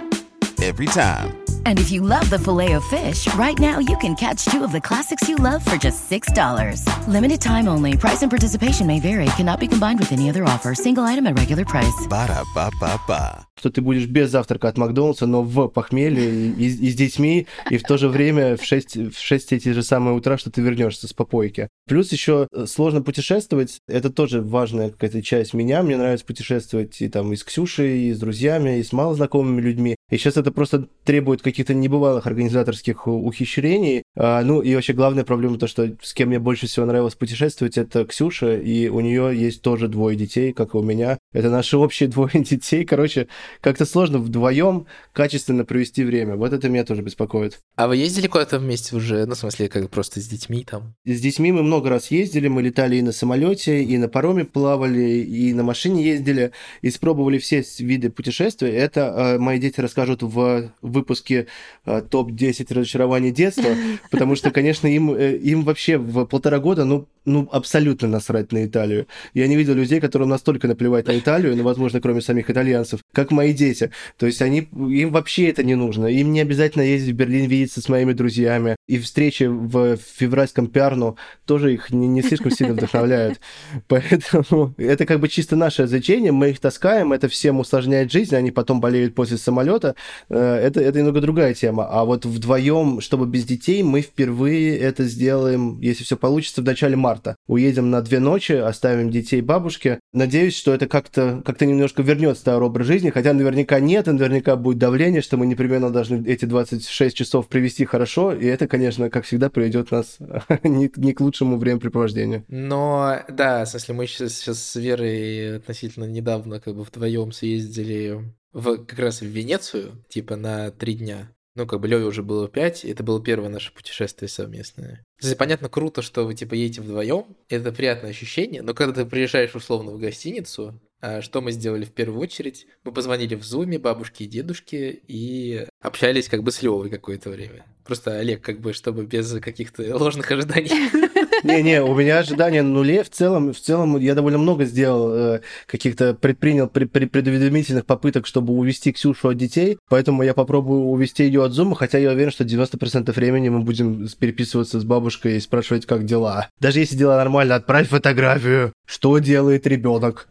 Every time. And if you love the filet of fish, right now you can catch two of the classics you love for just $6. Limited time only. Price and participation may vary. Cannot be combined with any other offer. Single item at regular price. Ba-da-ba-ba-ba. Что ты будешь без завтрака от Макдональдса, но в похмелье и, и с детьми, и в то же время в 6, в 6 эти же самые утра, что ты вернешься с попойки. Плюс еще сложно путешествовать. Это тоже важная какая-то часть меня. Мне нравится путешествовать и там и с Ксюшей, и с друзьями, и с малознакомыми людьми. И сейчас это просто требует каких-то небывалых организаторских ухищрений. А, ну и вообще главная проблема то, что с кем мне больше всего нравилось путешествовать, это Ксюша, и у нее есть тоже двое детей, как и у меня. Это наши общие двое детей. Короче, как-то сложно вдвоем качественно провести время. Вот это меня тоже беспокоит. А вы ездили куда-то вместе уже? Ну, в смысле, как просто с детьми там? С детьми мы много раз ездили. Мы летали и на самолете, и на пароме плавали, и на машине ездили, испробовали все виды путешествий. Это э, мои дети расскажут в выпуске э, топ-10 разочарований детства, потому что, конечно, им, э, им вообще в полтора года, ну, ну, абсолютно насрать на Италию. Я не видел людей, которым настолько наплевать на Италию, ну, возможно, кроме самих итальянцев, как мои дети. То есть они, им вообще это не нужно. Им не обязательно ездить в Берлин, видеться с моими друзьями. И встречи в февральском Пиарну тоже их не, не слишком сильно вдохновляют. Поэтому это как бы чисто наше развлечение, мы их таскаем, это всем усложняет жизнь, они потом болеют после самолета. Э, это, это немного другая тема. А вот вдвоем, чтобы без детей, мы впервые это сделаем, если все получится, в начале марта. Уедем на две ночи, оставим детей бабушке. Надеюсь, что это как-то как немножко вернет старый образ жизни, хотя наверняка нет, и наверняка будет давление, что мы непременно должны эти 26 часов провести хорошо, и это, конечно, как всегда, приведет нас не, не к лучшему времяпрепровождению. Но, да, в смысле, мы сейчас, сейчас с Верой относительно недавно как бы вдвоем съездили в, как раз в Венецию, типа на три дня. Ну, как бы Лёве уже было пять, это было первое наше путешествие совместное. То понятно, круто, что вы, типа, едете вдвоем, это приятное ощущение, но когда ты приезжаешь, условно, в гостиницу, что мы сделали в первую очередь? Мы позвонили в зуме бабушке и дедушке и общались как бы с Левой какое-то время. Просто Олег, как бы, чтобы без каких-то ложных ожиданий. Не-не, у меня ожидания на нуле. В целом, в целом я довольно много сделал, э, каких-то предпринял при, при, предуведомительных попыток, чтобы увести Ксюшу от детей. Поэтому я попробую увести ее от зума, хотя я уверен, что 90% времени мы будем переписываться с бабушкой и спрашивать, как дела. Даже если дела нормально, отправь фотографию. Что делает ребенок?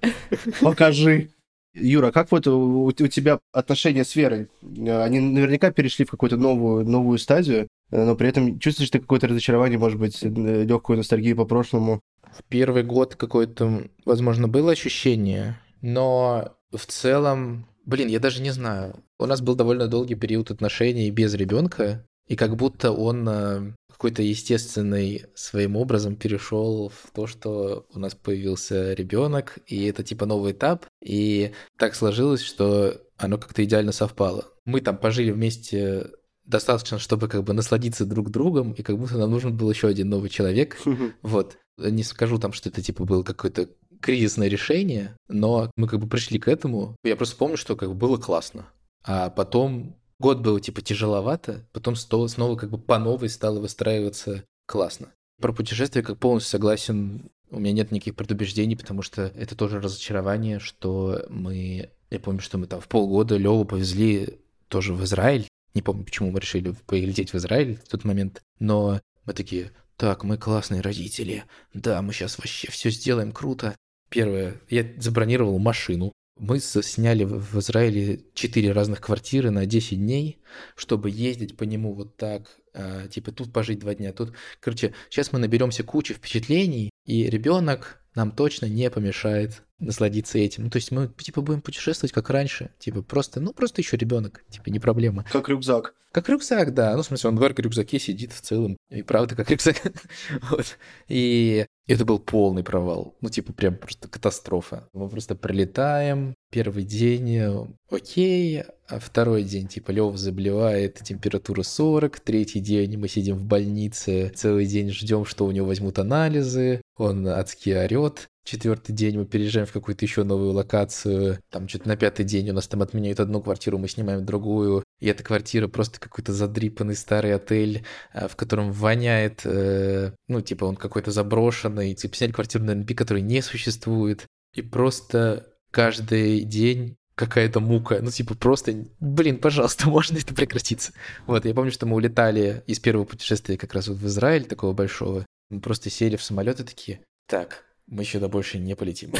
Покажи. Юра, как вот у, у тебя отношения с Верой? Они наверняка перешли в какую-то новую, новую стадию, но при этом чувствуешь ты какое-то разочарование, может быть, легкую ностальгию по прошлому? В первый год какое-то, возможно, было ощущение, но в целом, блин, я даже не знаю. У нас был довольно долгий период отношений без ребенка, и как будто он э, какой-то естественный своим образом перешел в то, что у нас появился ребенок, и это типа новый этап, и так сложилось, что оно как-то идеально совпало. Мы там пожили вместе достаточно, чтобы как бы насладиться друг другом, и как будто нам нужен был еще один новый человек. Вот. Не скажу там, что это типа было какое-то кризисное решение, но мы как бы пришли к этому. Я просто помню, что как бы было классно. А потом Год был типа тяжеловато, потом снова как бы по новой стало выстраиваться классно. Про путешествие как полностью согласен. У меня нет никаких предубеждений, потому что это тоже разочарование, что мы... Я помню, что мы там в полгода Леву повезли тоже в Израиль. Не помню, почему мы решили полететь в Израиль в тот момент. Но мы такие, так, мы классные родители. Да, мы сейчас вообще все сделаем круто. Первое, я забронировал машину. Мы сняли в Израиле четыре разных квартиры на 10 дней, чтобы ездить по нему вот так, э, типа тут пожить два дня, тут... Короче, сейчас мы наберемся кучи впечатлений, и ребенок нам точно не помешает насладиться этим. Ну, то есть мы, типа, будем путешествовать как раньше. Типа, просто, ну, просто еще ребенок. Типа, не проблема. Как рюкзак. Как рюкзак, да. Ну, в смысле, он в рюкзаке сидит в целом. И правда, как рюкзак. вот. И это был полный провал. Ну, типа, прям просто катастрофа. Мы просто прилетаем, первый день, э, окей, а второй день, типа, Лев заболевает, температура 40, третий день мы сидим в больнице, целый день ждем, что у него возьмут анализы, он адски орет, Четвертый день мы переезжаем в какую-то еще новую локацию. Там что-то на пятый день у нас там отменяют одну квартиру, мы снимаем другую. И эта квартира просто какой-то задрипанный старый отель, э, в котором воняет, э, ну, типа он какой-то заброшенный. Типа сняли квартиру на НП, который не существует. И просто каждый день какая-то мука. Ну, типа, просто, блин, пожалуйста, можно это прекратиться? Вот, я помню, что мы улетали из первого путешествия как раз вот в Израиль, такого большого. Мы просто сели в самолет и такие, так, мы сюда больше не полетим.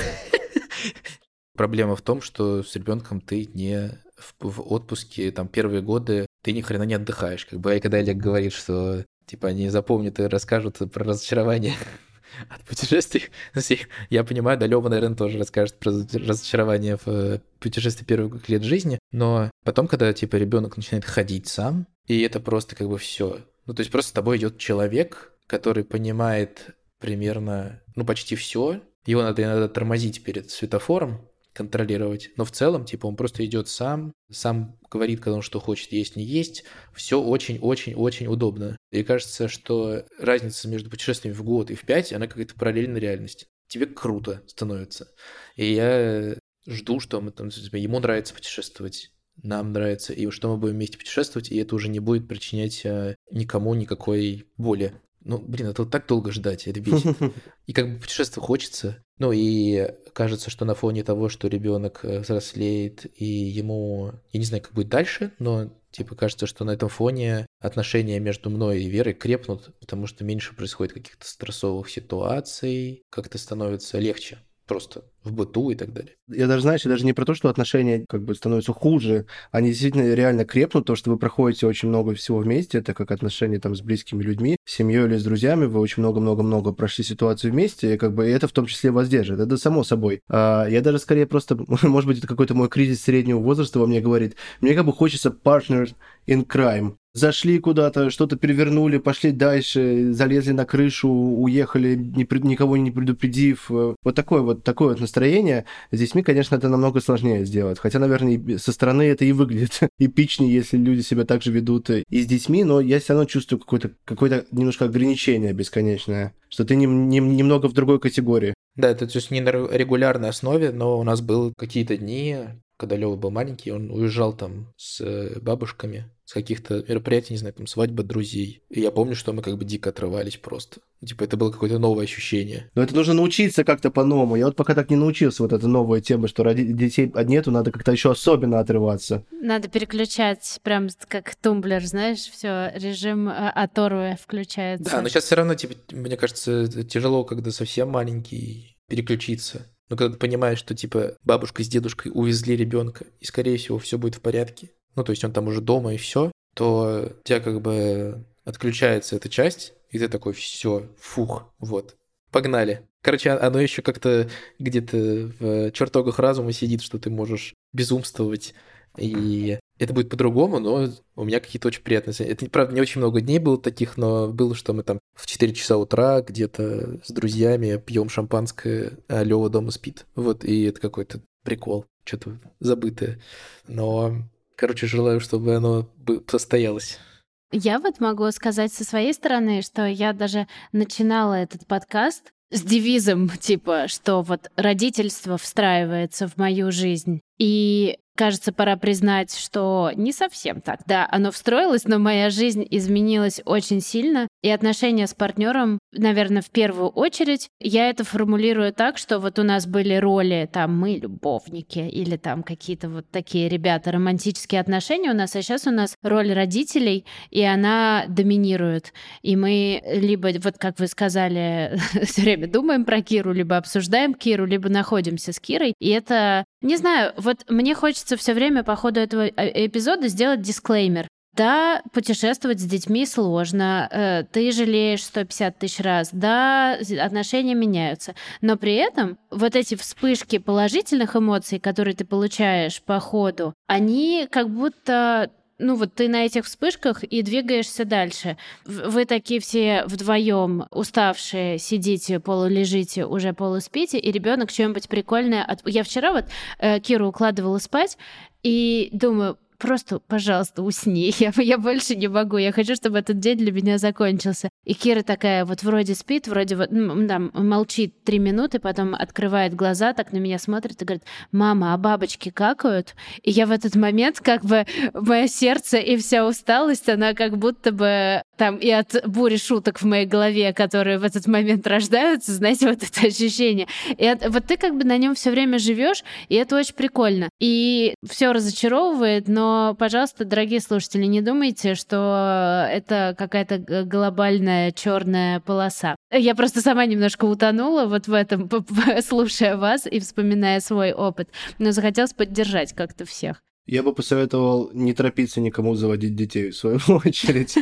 Проблема в том, что с ребенком ты не в, в отпуске, там, первые годы ты ни хрена не отдыхаешь. Как бы, и когда Олег говорит, что, типа, они запомнят и расскажут про разочарование от путешествий. Я понимаю, да, Лёва, наверное, тоже расскажет про разочарование в э, путешествии первых лет жизни, но потом, когда, типа, ребенок начинает ходить сам, и это просто как бы все. Ну, то есть просто с тобой идет человек, который понимает примерно, ну, почти все. Его надо иногда тормозить перед светофором, контролировать. Но в целом, типа, он просто идет сам, сам говорит, когда он что хочет есть, не есть. Все очень-очень-очень удобно. И кажется, что разница между путешествиями в год и в пять, она какая-то параллельная реальность. Тебе круто становится. И я жду, что мы там, типа, ему нравится путешествовать, нам нравится, и что мы будем вместе путешествовать, и это уже не будет причинять э, никому никакой боли. Ну, блин, это вот так долго ждать, это бесит. И как бы путешествовать хочется. Ну и кажется, что на фоне того, что ребенок э, взрослеет, и ему, я не знаю, как будет дальше, но типа кажется, что на этом фоне отношения между мной и Верой крепнут, потому что меньше происходит каких-то стрессовых ситуаций, как-то становится легче просто в быту и так далее. Я даже, знаешь, даже не про то, что отношения как бы становятся хуже, они действительно реально крепнут, то, что вы проходите очень много всего вместе, это как отношения там с близкими людьми, с семьей или с друзьями, вы очень много-много-много прошли ситуацию вместе, и как бы это в том числе вас держит, это само собой. А я даже скорее просто, может быть, это какой-то мой кризис среднего возраста во мне говорит, мне как бы хочется partner in crime, зашли куда-то, что-то перевернули, пошли дальше, залезли на крышу, уехали, не, никого не предупредив. Вот такое вот такое вот настроение. С детьми, конечно, это намного сложнее сделать. Хотя, наверное, со стороны это и выглядит эпичнее, если люди себя так же ведут и с детьми, но я все равно чувствую какое-то какое немножко ограничение бесконечное, что ты не, не, немного в другой категории. Да, это то есть не на регулярной основе, но у нас было какие-то дни, когда Лева был маленький, он уезжал там с э, бабушками с каких-то мероприятий, не знаю, там свадьба друзей. И я помню, что мы как бы дико отрывались просто. Типа это было какое-то новое ощущение. Но это нужно научиться как-то по-новому. Я вот пока так не научился, вот эта новая тема, что ради детей нету, надо как-то еще особенно отрываться. Надо переключать, прям как тумблер, знаешь, все режим э, оторвы включается. Да, но сейчас все равно, типа, мне кажется, тяжело, когда совсем маленький переключиться. Но когда ты понимаешь, что типа бабушка с дедушкой увезли ребенка, и скорее всего все будет в порядке, ну то есть он там уже дома и все, то у тебя как бы отключается эта часть, и ты такой, все, фух, вот, погнали. Короче, а, оно еще как-то где-то в чертогах разума сидит, что ты можешь безумствовать и это будет по-другому, но у меня какие-то очень приятные... Это, правда, не очень много дней было таких, но было, что мы там в 4 часа утра где-то с друзьями пьем шампанское, а Лёва дома спит. Вот, и это какой-то прикол, что-то забытое. Но, короче, желаю, чтобы оно состоялось. Я вот могу сказать со своей стороны, что я даже начинала этот подкаст с девизом, типа, что вот родительство встраивается в мою жизнь. И Кажется, пора признать, что не совсем так. Да, оно встроилось, но моя жизнь изменилась очень сильно. И отношения с партнером, наверное, в первую очередь, я это формулирую так, что вот у нас были роли, там, мы любовники, или там какие-то вот такие ребята, романтические отношения у нас, а сейчас у нас роль родителей, и она доминирует. И мы либо, вот как вы сказали, все время думаем про Киру, либо обсуждаем Киру, либо находимся с Кирой. И это, не знаю, вот мне хочется все время по ходу этого э, эпизода сделать дисклеймер. Да, путешествовать с детьми сложно, э, ты жалеешь 150 тысяч раз, да, отношения меняются, но при этом вот эти вспышки положительных эмоций, которые ты получаешь по ходу, они как будто ну вот ты на этих вспышках и двигаешься дальше. Вы такие все вдвоем уставшие сидите, полулежите, уже полуспите, и ребенок что-нибудь прикольное. От... Я вчера вот э, Киру укладывала спать и думаю, просто, пожалуйста, усни. Я, я больше не могу. Я хочу, чтобы этот день для меня закончился. И Кира такая вот вроде спит, вроде вот, да, молчит три минуты, потом открывает глаза, так на меня смотрит и говорит, мама, а бабочки какают? И я в этот момент как бы мое сердце и вся усталость, она как будто бы там и от бури шуток в моей голове, которые в этот момент рождаются, знаете, вот это ощущение. И от, вот ты как бы на нем все время живешь, и это очень прикольно. И все разочаровывает, но, пожалуйста, дорогие слушатели, не думайте, что это какая-то глобальная черная полоса. Я просто сама немножко утонула вот в этом, слушая вас и вспоминая свой опыт, но захотелось поддержать как-то всех. Я бы посоветовал не торопиться никому заводить детей, в свою очередь.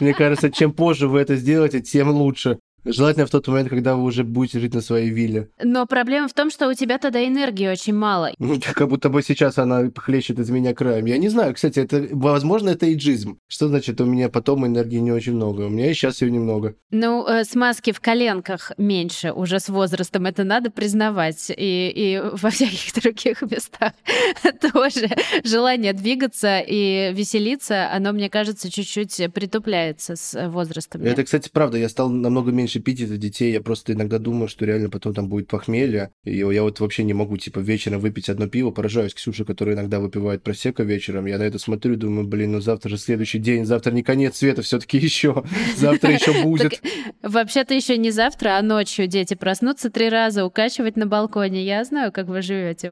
Мне кажется, чем позже вы это сделаете, тем лучше. Желательно в тот момент, когда вы уже будете жить на своей вилле. Но проблема в том, что у тебя тогда энергии очень мало. Ну, как будто бы сейчас она хлещет из меня краем. Я не знаю, кстати, это, возможно, это иджизм. Что значит, у меня потом энергии не очень много? У меня и сейчас ее немного. Ну, э, смазки в коленках меньше уже с возрастом, это надо признавать. И, и во всяких других местах тоже желание двигаться и веселиться, оно, мне кажется, чуть-чуть притупляется с возрастом. Это, кстати, правда. Я стал намного меньше меньше пить из-за детей. Я просто иногда думаю, что реально потом там будет похмелье. И я вот вообще не могу, типа, вечером выпить одно пиво. Поражаюсь Ксюше, которая иногда выпивает просека вечером. Я на это смотрю и думаю, блин, ну завтра же следующий день, завтра не конец света, все-таки еще. Завтра еще будет. Вообще-то еще не завтра, а ночью дети проснутся три раза, укачивать на балконе. Я знаю, как вы живете.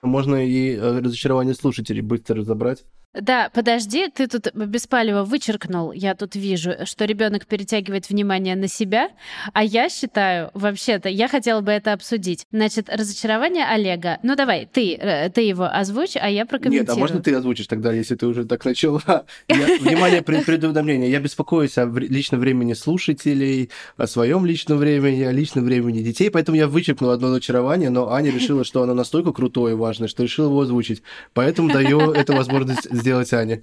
Можно и э, разочарование слушателей быстро разобрать. Да, подожди, ты тут беспалево вычеркнул, я тут вижу, что ребенок перетягивает внимание на себя, а я считаю, вообще-то, я хотела бы это обсудить. Значит, разочарование Олега. Ну давай, ты, э, ты его озвучь, а я прокомментирую. Нет, а можно ты озвучишь тогда, если ты уже так начала? внимание, предуведомление. Я беспокоюсь о личном времени слушателей, о своем личном времени, о личном времени детей, поэтому я вычеркнул одно разочарование, но Аня решила, что оно настолько крутое и важное, что решила его озвучить. Поэтому даю эту возможность сделать Аня.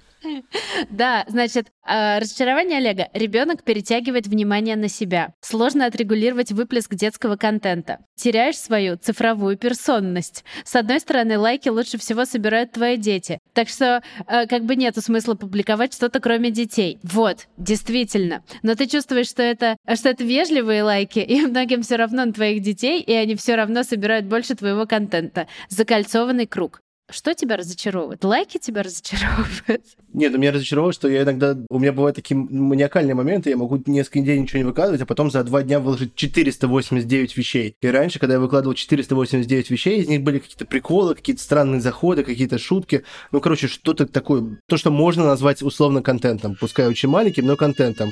Да, значит, а, разочарование Олега. Ребенок перетягивает внимание на себя. Сложно отрегулировать выплеск детского контента. Теряешь свою цифровую персонность. С одной стороны, лайки лучше всего собирают твои дети. Так что а, как бы нету смысла публиковать что-то кроме детей. Вот, действительно. Но ты чувствуешь, что это, что это вежливые лайки, и многим все равно на твоих детей, и они все равно собирают больше твоего контента. Закольцованный круг. Что тебя разочаровывает? Лайки тебя разочаровывают? Нет, ну, меня разочаровывает, что я иногда... У меня бывают такие маниакальные моменты, я могу несколько дней ничего не выкладывать, а потом за два дня выложить 489 вещей. И раньше, когда я выкладывал 489 вещей, из них были какие-то приколы, какие-то странные заходы, какие-то шутки. Ну, короче, что-то такое... То, что можно назвать условно контентом. Пускай очень маленьким, но контентом.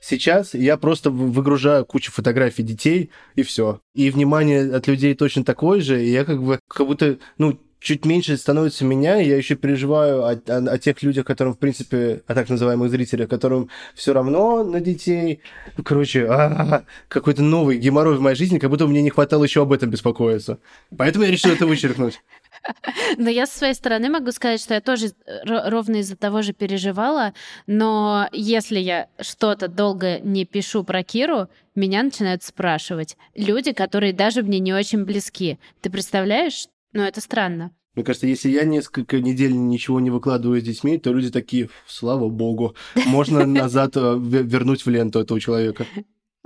Сейчас я просто выгружаю кучу фотографий детей, и все. И внимание от людей точно такое же, и я как бы как будто, ну, чуть меньше становится меня, я еще переживаю о, о, о тех людях, которым, в принципе, о так называемых зрителях, которым все равно на детей. Короче, а, какой-то новый геморрой в моей жизни, как будто мне не хватало еще об этом беспокоиться. Поэтому я решил это вычеркнуть. Но я со своей стороны могу сказать, что я тоже ровно из-за того же переживала, но если я что-то долго не пишу про Киру, меня начинают спрашивать люди, которые даже мне не очень близки. Ты представляешь, ну, это странно. Мне кажется, если я несколько недель ничего не выкладываю с детьми, то люди такие, слава богу, можно назад э, вернуть в ленту этого человека.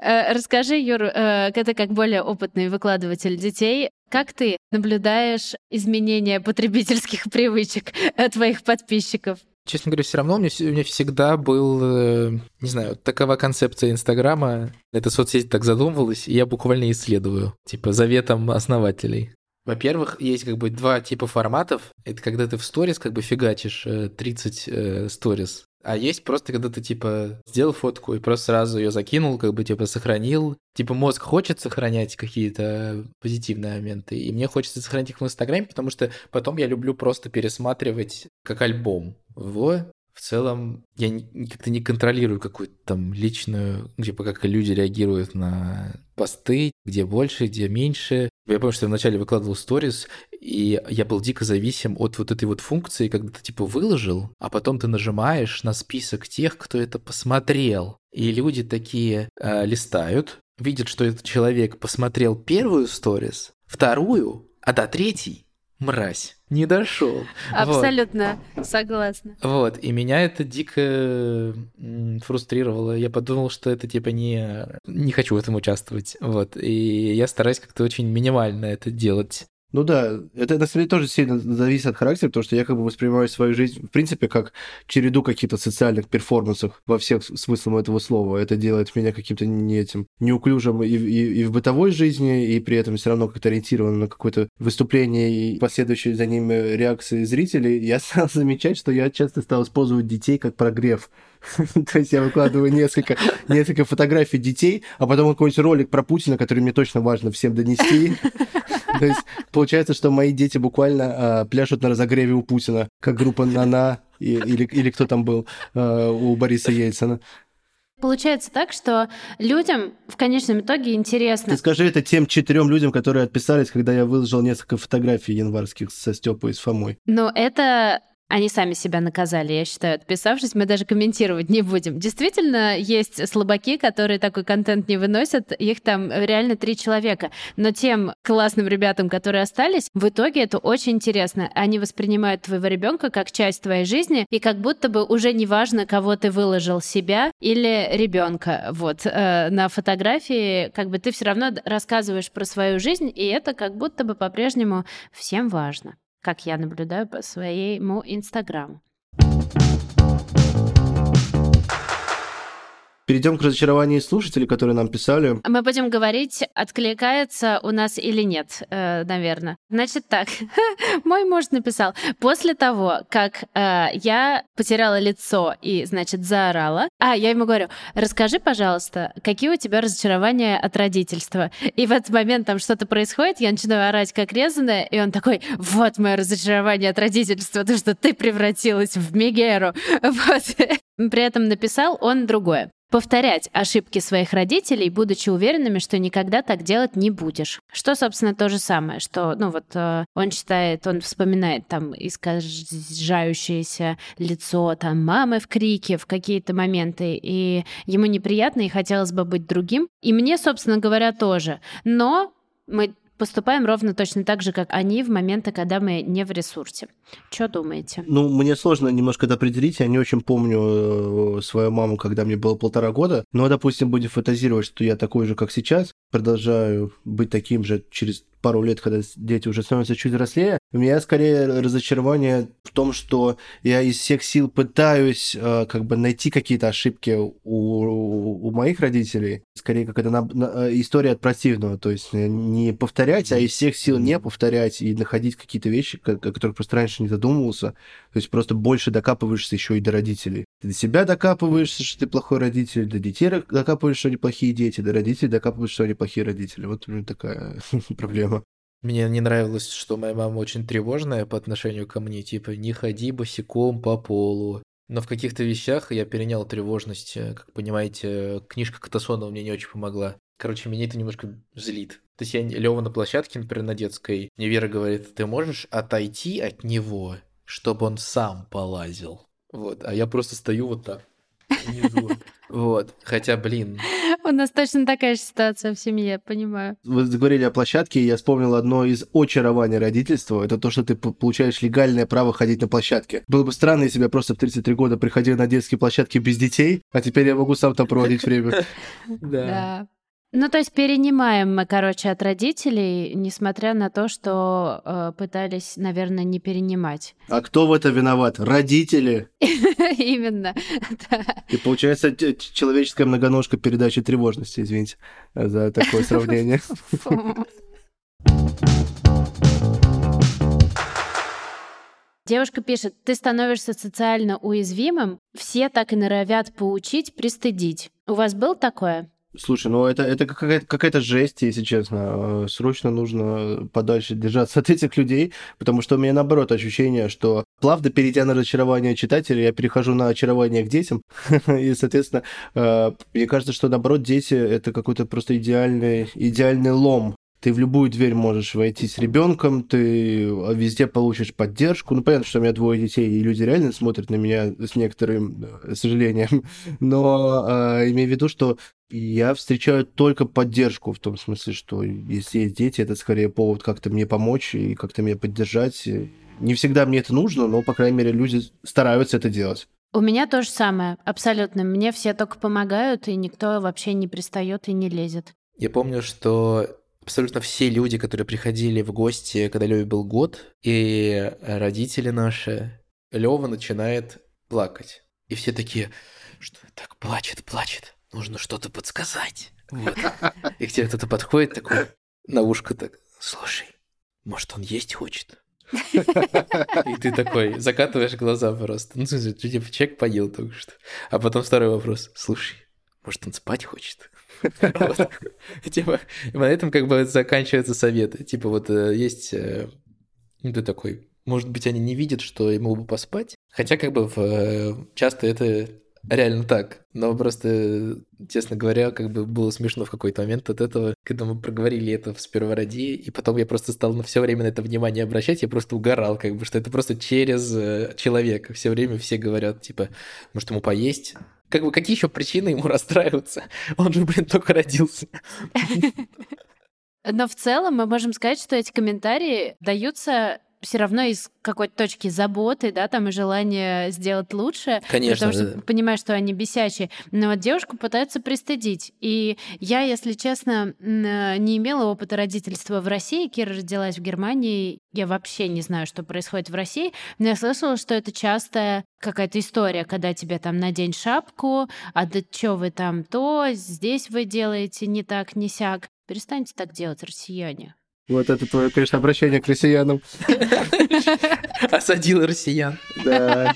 Э, расскажи, Юр, э, это как более опытный выкладыватель детей, как ты наблюдаешь изменения потребительских привычек твоих подписчиков? Честно говоря, все равно у меня, у меня всегда был, не знаю, такова концепция Инстаграма. Эта соцсеть так задумывалась, и я буквально исследую, типа, заветом основателей. Во-первых, есть как бы два типа форматов. Это когда ты в сторис как бы фигачишь 30 э, сторис. А есть просто, когда ты, типа, сделал фотку и просто сразу ее закинул, как бы, типа, сохранил. Типа, мозг хочет сохранять какие-то позитивные моменты, и мне хочется сохранить их в Инстаграме, потому что потом я люблю просто пересматривать как альбом. Вот в целом я как-то не контролирую какую-то там личную, типа как люди реагируют на посты, где больше, где меньше. Я помню, что я вначале выкладывал сторис, и я был дико зависим от вот этой вот функции, когда ты типа выложил, а потом ты нажимаешь на список тех, кто это посмотрел. И люди такие э, листают, видят, что этот человек посмотрел первую сторис, вторую, а до третьей мразь, не дошел. Абсолютно вот. согласна. Вот, и меня это дико фрустрировало. Я подумал, что это типа не... Не хочу в этом участвовать. Вот, и я стараюсь как-то очень минимально это делать. Ну да, это на самом деле тоже сильно зависит от характера, потому что я как бы воспринимаю свою жизнь, в принципе, как череду каких-то социальных перформансов во всех смыслах этого слова. Это делает меня каким-то не этим неуклюжим и, и, и в бытовой жизни, и при этом все равно как-то ориентирован на какое-то выступление и последующие за ним реакции зрителей. Я стал замечать, что я часто стал использовать детей как прогрев. То есть я выкладываю несколько, несколько фотографий детей, а потом какой-нибудь ролик про Путина, который мне точно важно всем донести. То есть получается, что мои дети буквально а, пляшут на разогреве у Путина, как группа «Нана» или, или кто там был а, у Бориса Ельцина. Получается так, что людям в конечном итоге интересно. Ты скажи это тем четырем людям, которые отписались, когда я выложил несколько фотографий январских со Степой и с Фомой. Но это они сами себя наказали, я считаю, отписавшись. Мы даже комментировать не будем. Действительно, есть слабаки, которые такой контент не выносят. Их там реально три человека. Но тем классным ребятам, которые остались, в итоге это очень интересно. Они воспринимают твоего ребенка как часть твоей жизни, и как будто бы уже не важно, кого ты выложил, себя или ребенка. Вот э, на фотографии как бы ты все равно рассказываешь про свою жизнь, и это как будто бы по-прежнему всем важно как я наблюдаю по своему Инстаграму. Перейдем к разочарованию слушателей, которые нам писали. Мы будем говорить, откликается у нас или нет, э, наверное. Значит так, мой муж написал, после того, как э, я потеряла лицо и, значит, заорала, а, я ему говорю, расскажи, пожалуйста, какие у тебя разочарования от родительства? И в этот момент там что-то происходит, я начинаю орать как резаная, и он такой, вот мое разочарование от родительства, то, что ты превратилась в Мегеру. Вот. При этом написал он другое повторять ошибки своих родителей, будучи уверенными, что никогда так делать не будешь. Что, собственно, то же самое, что, ну вот, э, он считает, он вспоминает там искажающееся лицо там мамы в крике в какие-то моменты, и ему неприятно, и хотелось бы быть другим. И мне, собственно говоря, тоже. Но мы поступаем ровно точно так же, как они в моменты, когда мы не в ресурсе. Что думаете? Ну, мне сложно немножко это определить. Я не очень помню э, свою маму, когда мне было полтора года. Но, допустим, будем фантазировать, что я такой же, как сейчас. Продолжаю быть таким же через пару лет, когда дети уже становятся чуть взрослее, у меня скорее разочарование в том, что я из всех сил пытаюсь э, как бы найти какие-то ошибки у, у моих родителей. Скорее, как это на, на, э, история от противного. То есть не повторять, а из всех сил не повторять и находить какие-то вещи, о которых просто раньше не задумывался. То есть просто больше докапываешься еще и до родителей. Ты до себя докапываешься, что ты плохой родитель, до детей докапываешься, что они плохие дети, до родителей докапываешься, что они плохие родители. Вот такая проблема. Мне не нравилось, что моя мама очень тревожная по отношению ко мне, типа «не ходи босиком по полу». Но в каких-то вещах я перенял тревожность. Э, как понимаете, книжка Катасонова мне не очень помогла. Короче, меня это немножко злит. То есть я Лева на площадке, например, на детской, мне Вера говорит, ты можешь отойти от него, чтобы он сам полазил. Вот, а я просто стою вот так внизу. Вот. Хотя, блин. У нас точно такая же ситуация в семье, понимаю. Вы говорили о площадке, и я вспомнил одно из очарований родительства. Это то, что ты получаешь легальное право ходить на площадке. Было бы странно, если бы я просто в 33 года приходил на детские площадки без детей, а теперь я могу сам там проводить время. Да. Ну, то есть перенимаем мы, короче, от родителей, несмотря на то, что э, пытались, наверное, не перенимать. А кто в это виноват? Родители? Именно. И получается человеческая многоножка передачи тревожности, извините за такое сравнение. Девушка пишет, ты становишься социально уязвимым, все так и норовят поучить, пристыдить. У вас был такое? Слушай, ну это, это какая-то, какая-то жесть, если честно. Э, срочно нужно подальше держаться от этих людей, потому что у меня наоборот ощущение, что плавно перейдя на разочарование читателя, я перехожу на очарование к детям. И, соответственно, э, мне кажется, что наоборот дети это какой-то просто идеальный, идеальный лом ты в любую дверь можешь войти с ребенком, ты везде получишь поддержку. Ну, понятно, что у меня двое детей, и люди реально смотрят на меня с некоторым э, сожалением. Но э, имею в виду, что я встречаю только поддержку, в том смысле, что если есть дети, это скорее повод как-то мне помочь и как-то меня поддержать. Не всегда мне это нужно, но, по крайней мере, люди стараются это делать. У меня то же самое, абсолютно. Мне все только помогают, и никто вообще не пристает и не лезет. Я помню, что абсолютно все люди, которые приходили в гости, когда Лёве был год, и родители наши, Лёва начинает плакать. И все такие, что так плачет, плачет, нужно что-то подсказать. Вот. И к тебе кто-то подходит такой на ушко так, слушай, может, он есть хочет? И ты такой закатываешь глаза просто. Ну, смысле, типа, человек поел только что. А потом второй вопрос. Слушай, может, он спать хочет? Типа, на этом как бы заканчиваются советы. Типа, вот э, есть... Э, ну, ты такой, может быть, они не видят, что ему бы поспать? Хотя, как бы, э, часто это реально так. Но просто, честно говоря, как бы было смешно в какой-то момент от этого, когда мы проговорили это в спервороде, и потом я просто стал на все время на это внимание обращать, я просто угорал, как бы, что это просто через человека. Все время все говорят, типа, может, ему поесть? Как бы, какие еще причины ему расстраиваться? Он же, блин, только родился. Но в целом мы можем сказать, что эти комментарии даются все равно из какой-то точки заботы, да, там и желания сделать лучше. Конечно. Потому что да. понимаешь, что они бесячие. Но вот девушку пытаются пристыдить. И я, если честно, не имела опыта родительства в России. Кира родилась в Германии. Я вообще не знаю, что происходит в России. Но я слышала, что это частая какая-то история, когда тебе там надень шапку, а да что вы там то, здесь вы делаете не так, не сяк. Перестаньте так делать, россияне. Вот это твое, конечно, обращение к россиянам. Осадил россиян. Да.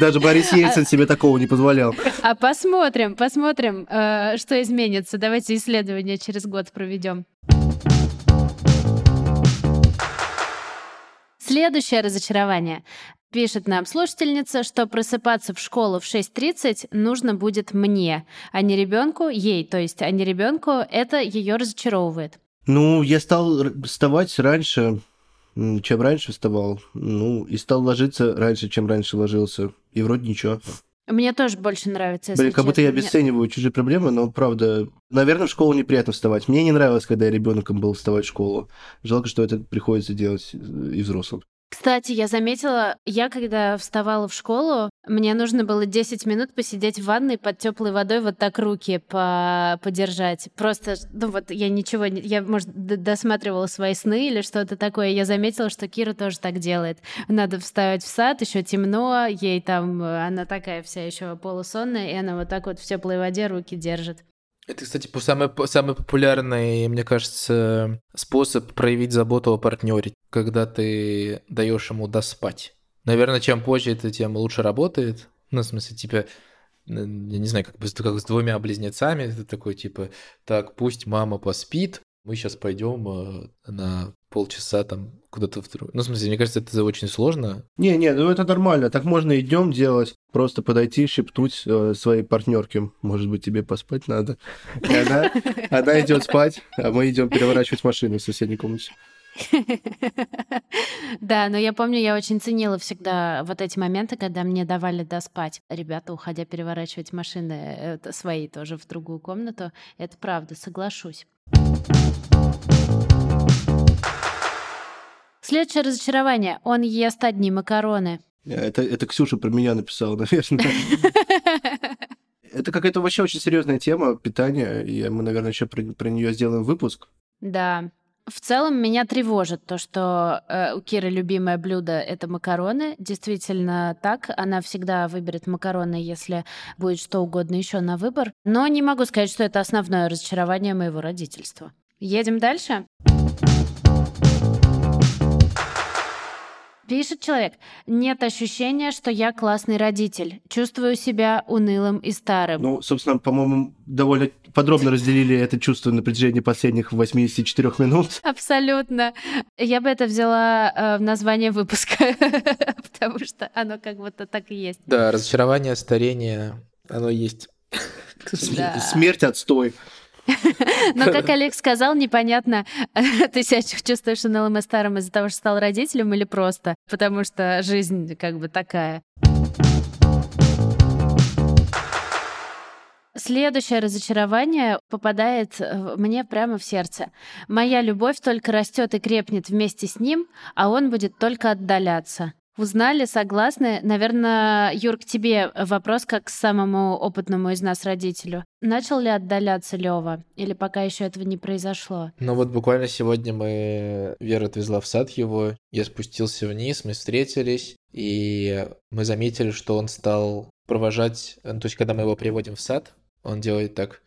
Даже Борис Ельцин себе такого не позволял. А посмотрим, посмотрим, э, что изменится. Давайте исследование через год проведем. Следующее разочарование. Пишет нам слушательница, что просыпаться в школу в 6.30 нужно будет мне, а не ребенку, ей, то есть, а не ребенку, это ее разочаровывает. Ну, я стал вставать раньше, чем раньше вставал. Ну, и стал ложиться раньше, чем раньше ложился. И вроде ничего. Мне тоже больше нравится, Блин, как будто я обесцениваю Мне... чужие проблемы, но правда, наверное, в школу неприятно вставать. Мне не нравилось, когда я ребенком был вставать в школу. Жалко, что это приходится делать и взрослым. Кстати, я заметила, я когда вставала в школу, мне нужно было 10 минут посидеть в ванной под теплой водой, вот так руки по подержать. Просто, ну вот я ничего, не... я, может, досматривала свои сны или что-то такое. Я заметила, что Кира тоже так делает. Надо вставать в сад, еще темно, ей там, она такая вся еще полусонная, и она вот так вот в теплой воде руки держит. Это, кстати, самый, самый популярный, мне кажется, способ проявить заботу о партнере, когда ты даешь ему доспать. Наверное, чем позже это, тем лучше работает. Ну, в смысле, типа, я не знаю, как, как с двумя близнецами, это такой, типа, так, пусть мама поспит, мы сейчас пойдем э, на полчаса там куда-то в другую. Ну, в смысле, мне кажется, это очень сложно. Не, не, ну это нормально. Так можно и днем делать. Просто подойти, шепнуть э, своей партнерке. Может быть, тебе поспать надо. И она, она идет спать, а мы идем переворачивать машину в соседней комнате. Да, но я помню, я очень ценила всегда вот эти моменты, когда мне давали доспать. Ребята, уходя переворачивать машины свои тоже в другую комнату. Это правда, соглашусь. Следующее разочарование. Он ест одни макароны. Это, это Ксюша про меня написала, наверное. Это какая-то вообще очень серьезная тема питания, и мы, наверное, еще про, про нее сделаем выпуск. Да. В целом меня тревожит то, что э, у Киры любимое блюдо это макароны. Действительно так. Она всегда выберет макароны, если будет что угодно еще на выбор. Но не могу сказать, что это основное разочарование моего родительства. Едем дальше. Пишет человек, нет ощущения, что я классный родитель. Чувствую себя унылым и старым. Ну, собственно, по-моему, довольно подробно разделили это чувство на протяжении последних 84 минут. Абсолютно. Я бы это взяла э, в название выпуска, потому что оно как будто так и есть. Да, разочарование, старение, оно есть. Смерть, отстой. Но, как Олег сказал, непонятно, ты себя чувствуешь унылым и старым из-за того, что стал родителем или просто, потому что жизнь как бы такая. Следующее разочарование попадает мне прямо в сердце. Моя любовь только растет и крепнет вместе с ним, а он будет только отдаляться. Узнали, согласны. Наверное, Юр, к тебе вопрос как к самому опытному из нас родителю. Начал ли отдаляться Лева, или пока еще этого не произошло? Ну вот буквально сегодня мы... Вера отвезла в сад его, я спустился вниз, мы встретились, и мы заметили, что он стал провожать... Ну, то есть, когда мы его приводим в сад, он делает так...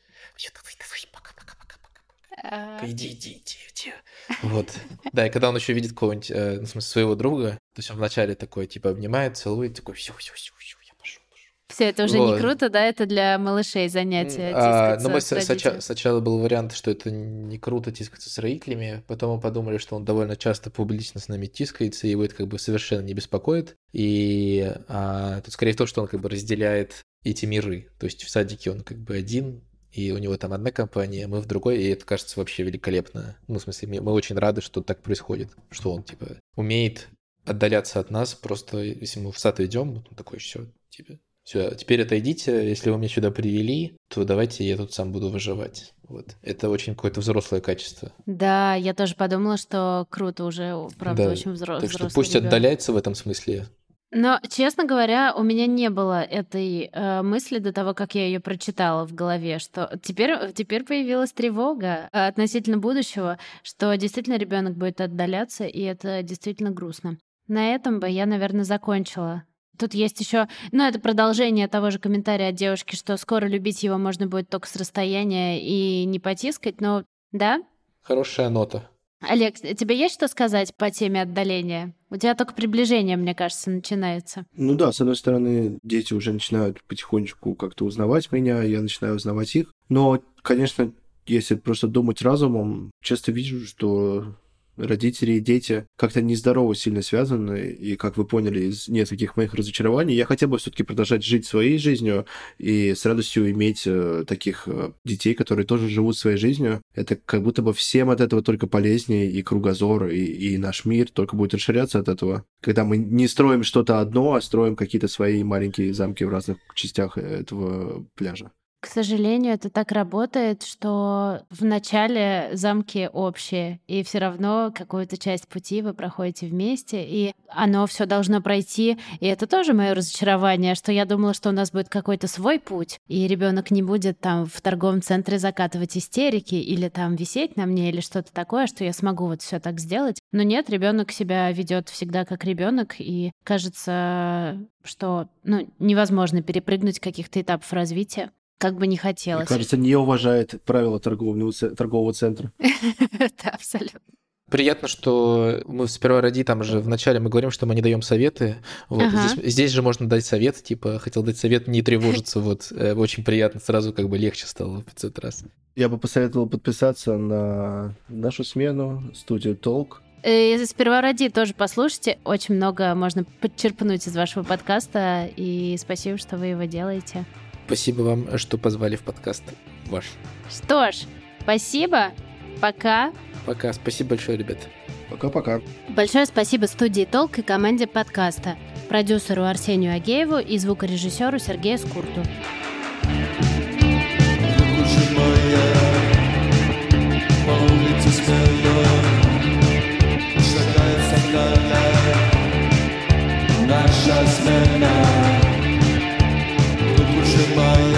А, Иди, иди, иди, иди. Вот. Да, и когда он еще видит какого-нибудь, э, ну, в смысле, своего друга, то есть он вначале такой, типа, обнимает, целует, такой, все, все, все, все, я пошел, пошел. Все, это уже не Вот. круто, да? Это для малышей занятия. А, тискаться ну, мы с с- соча- родителями. сначала был вариант, что это не круто тискаться с родителями, потом мы подумали, что он довольно часто публично с нами тискается, и его это как бы совершенно не беспокоит. И а, тут скорее то, что он как бы разделяет эти миры. То есть в садике он как бы один, и у него там одна компания, мы в другой, и это кажется вообще великолепно. Ну, в смысле, мы очень рады, что так происходит, что он, типа, умеет отдаляться от нас, просто если мы в сад идем, он такой, все, типа, все, теперь отойдите, если вы меня сюда привели, то давайте я тут сам буду выживать. Вот. Это очень какое-то взрослое качество. Да, я тоже подумала, что круто уже, правда, Да, очень взро- Так что взрослый пусть ребёнок. отдаляется в этом смысле. Но, честно говоря, у меня не было этой э, мысли до того, как я ее прочитала в голове, что теперь, теперь появилась тревога э, относительно будущего, что действительно ребенок будет отдаляться, и это действительно грустно. На этом бы я, наверное, закончила. Тут есть еще, ну, это продолжение того же комментария от девушки, что скоро любить его можно будет только с расстояния и не потискать, но да? Хорошая нота. Олег, тебе есть что сказать по теме отдаления? У тебя только приближение, мне кажется, начинается. Ну да, с одной стороны, дети уже начинают потихонечку как-то узнавать меня, я начинаю узнавать их. Но, конечно, если просто думать разумом, часто вижу, что родители и дети как-то нездорово сильно связаны, и, как вы поняли из нескольких моих разочарований, я хотел бы все-таки продолжать жить своей жизнью и с радостью иметь э, таких э, детей, которые тоже живут своей жизнью. Это как будто бы всем от этого только полезнее, и кругозор, и, и наш мир только будет расширяться от этого. Когда мы не строим что-то одно, а строим какие-то свои маленькие замки в разных частях этого пляжа. К сожалению, это так работает, что в начале замки общие, и все равно какую-то часть пути вы проходите вместе, и оно все должно пройти. И это тоже мое разочарование, что я думала, что у нас будет какой-то свой путь, и ребенок не будет там в торговом центре закатывать истерики или там висеть на мне или что-то такое, что я смогу вот все так сделать. Но нет, ребенок себя ведет всегда как ребенок, и кажется, что ну, невозможно перепрыгнуть каких-то этапов развития. Как бы не Мне хотелось. кажется, не уважает правила торгового, торгового центра. Да, абсолютно. Приятно, что мы сперва ради, там же вначале мы говорим, что мы не даем советы. Вот. Ага. Здесь, здесь же можно дать совет, типа, хотел дать совет не тревожиться, вот. Э, Очень приятно, сразу как бы легче стало в 500 раз. Я бы посоветовал подписаться на нашу смену, студию Толк. И сперва ради тоже послушайте. Очень много можно подчерпнуть из вашего подкаста. И спасибо, что вы его делаете. Спасибо вам, что позвали в подкаст ваш. Что ж, спасибо. Пока. Пока. Спасибо большое, ребят. Пока-пока. Большое спасибо студии Толк и команде подкаста, продюсеру Арсению Агееву и звукорежиссеру Сергею Скурту. Наша смена Bye.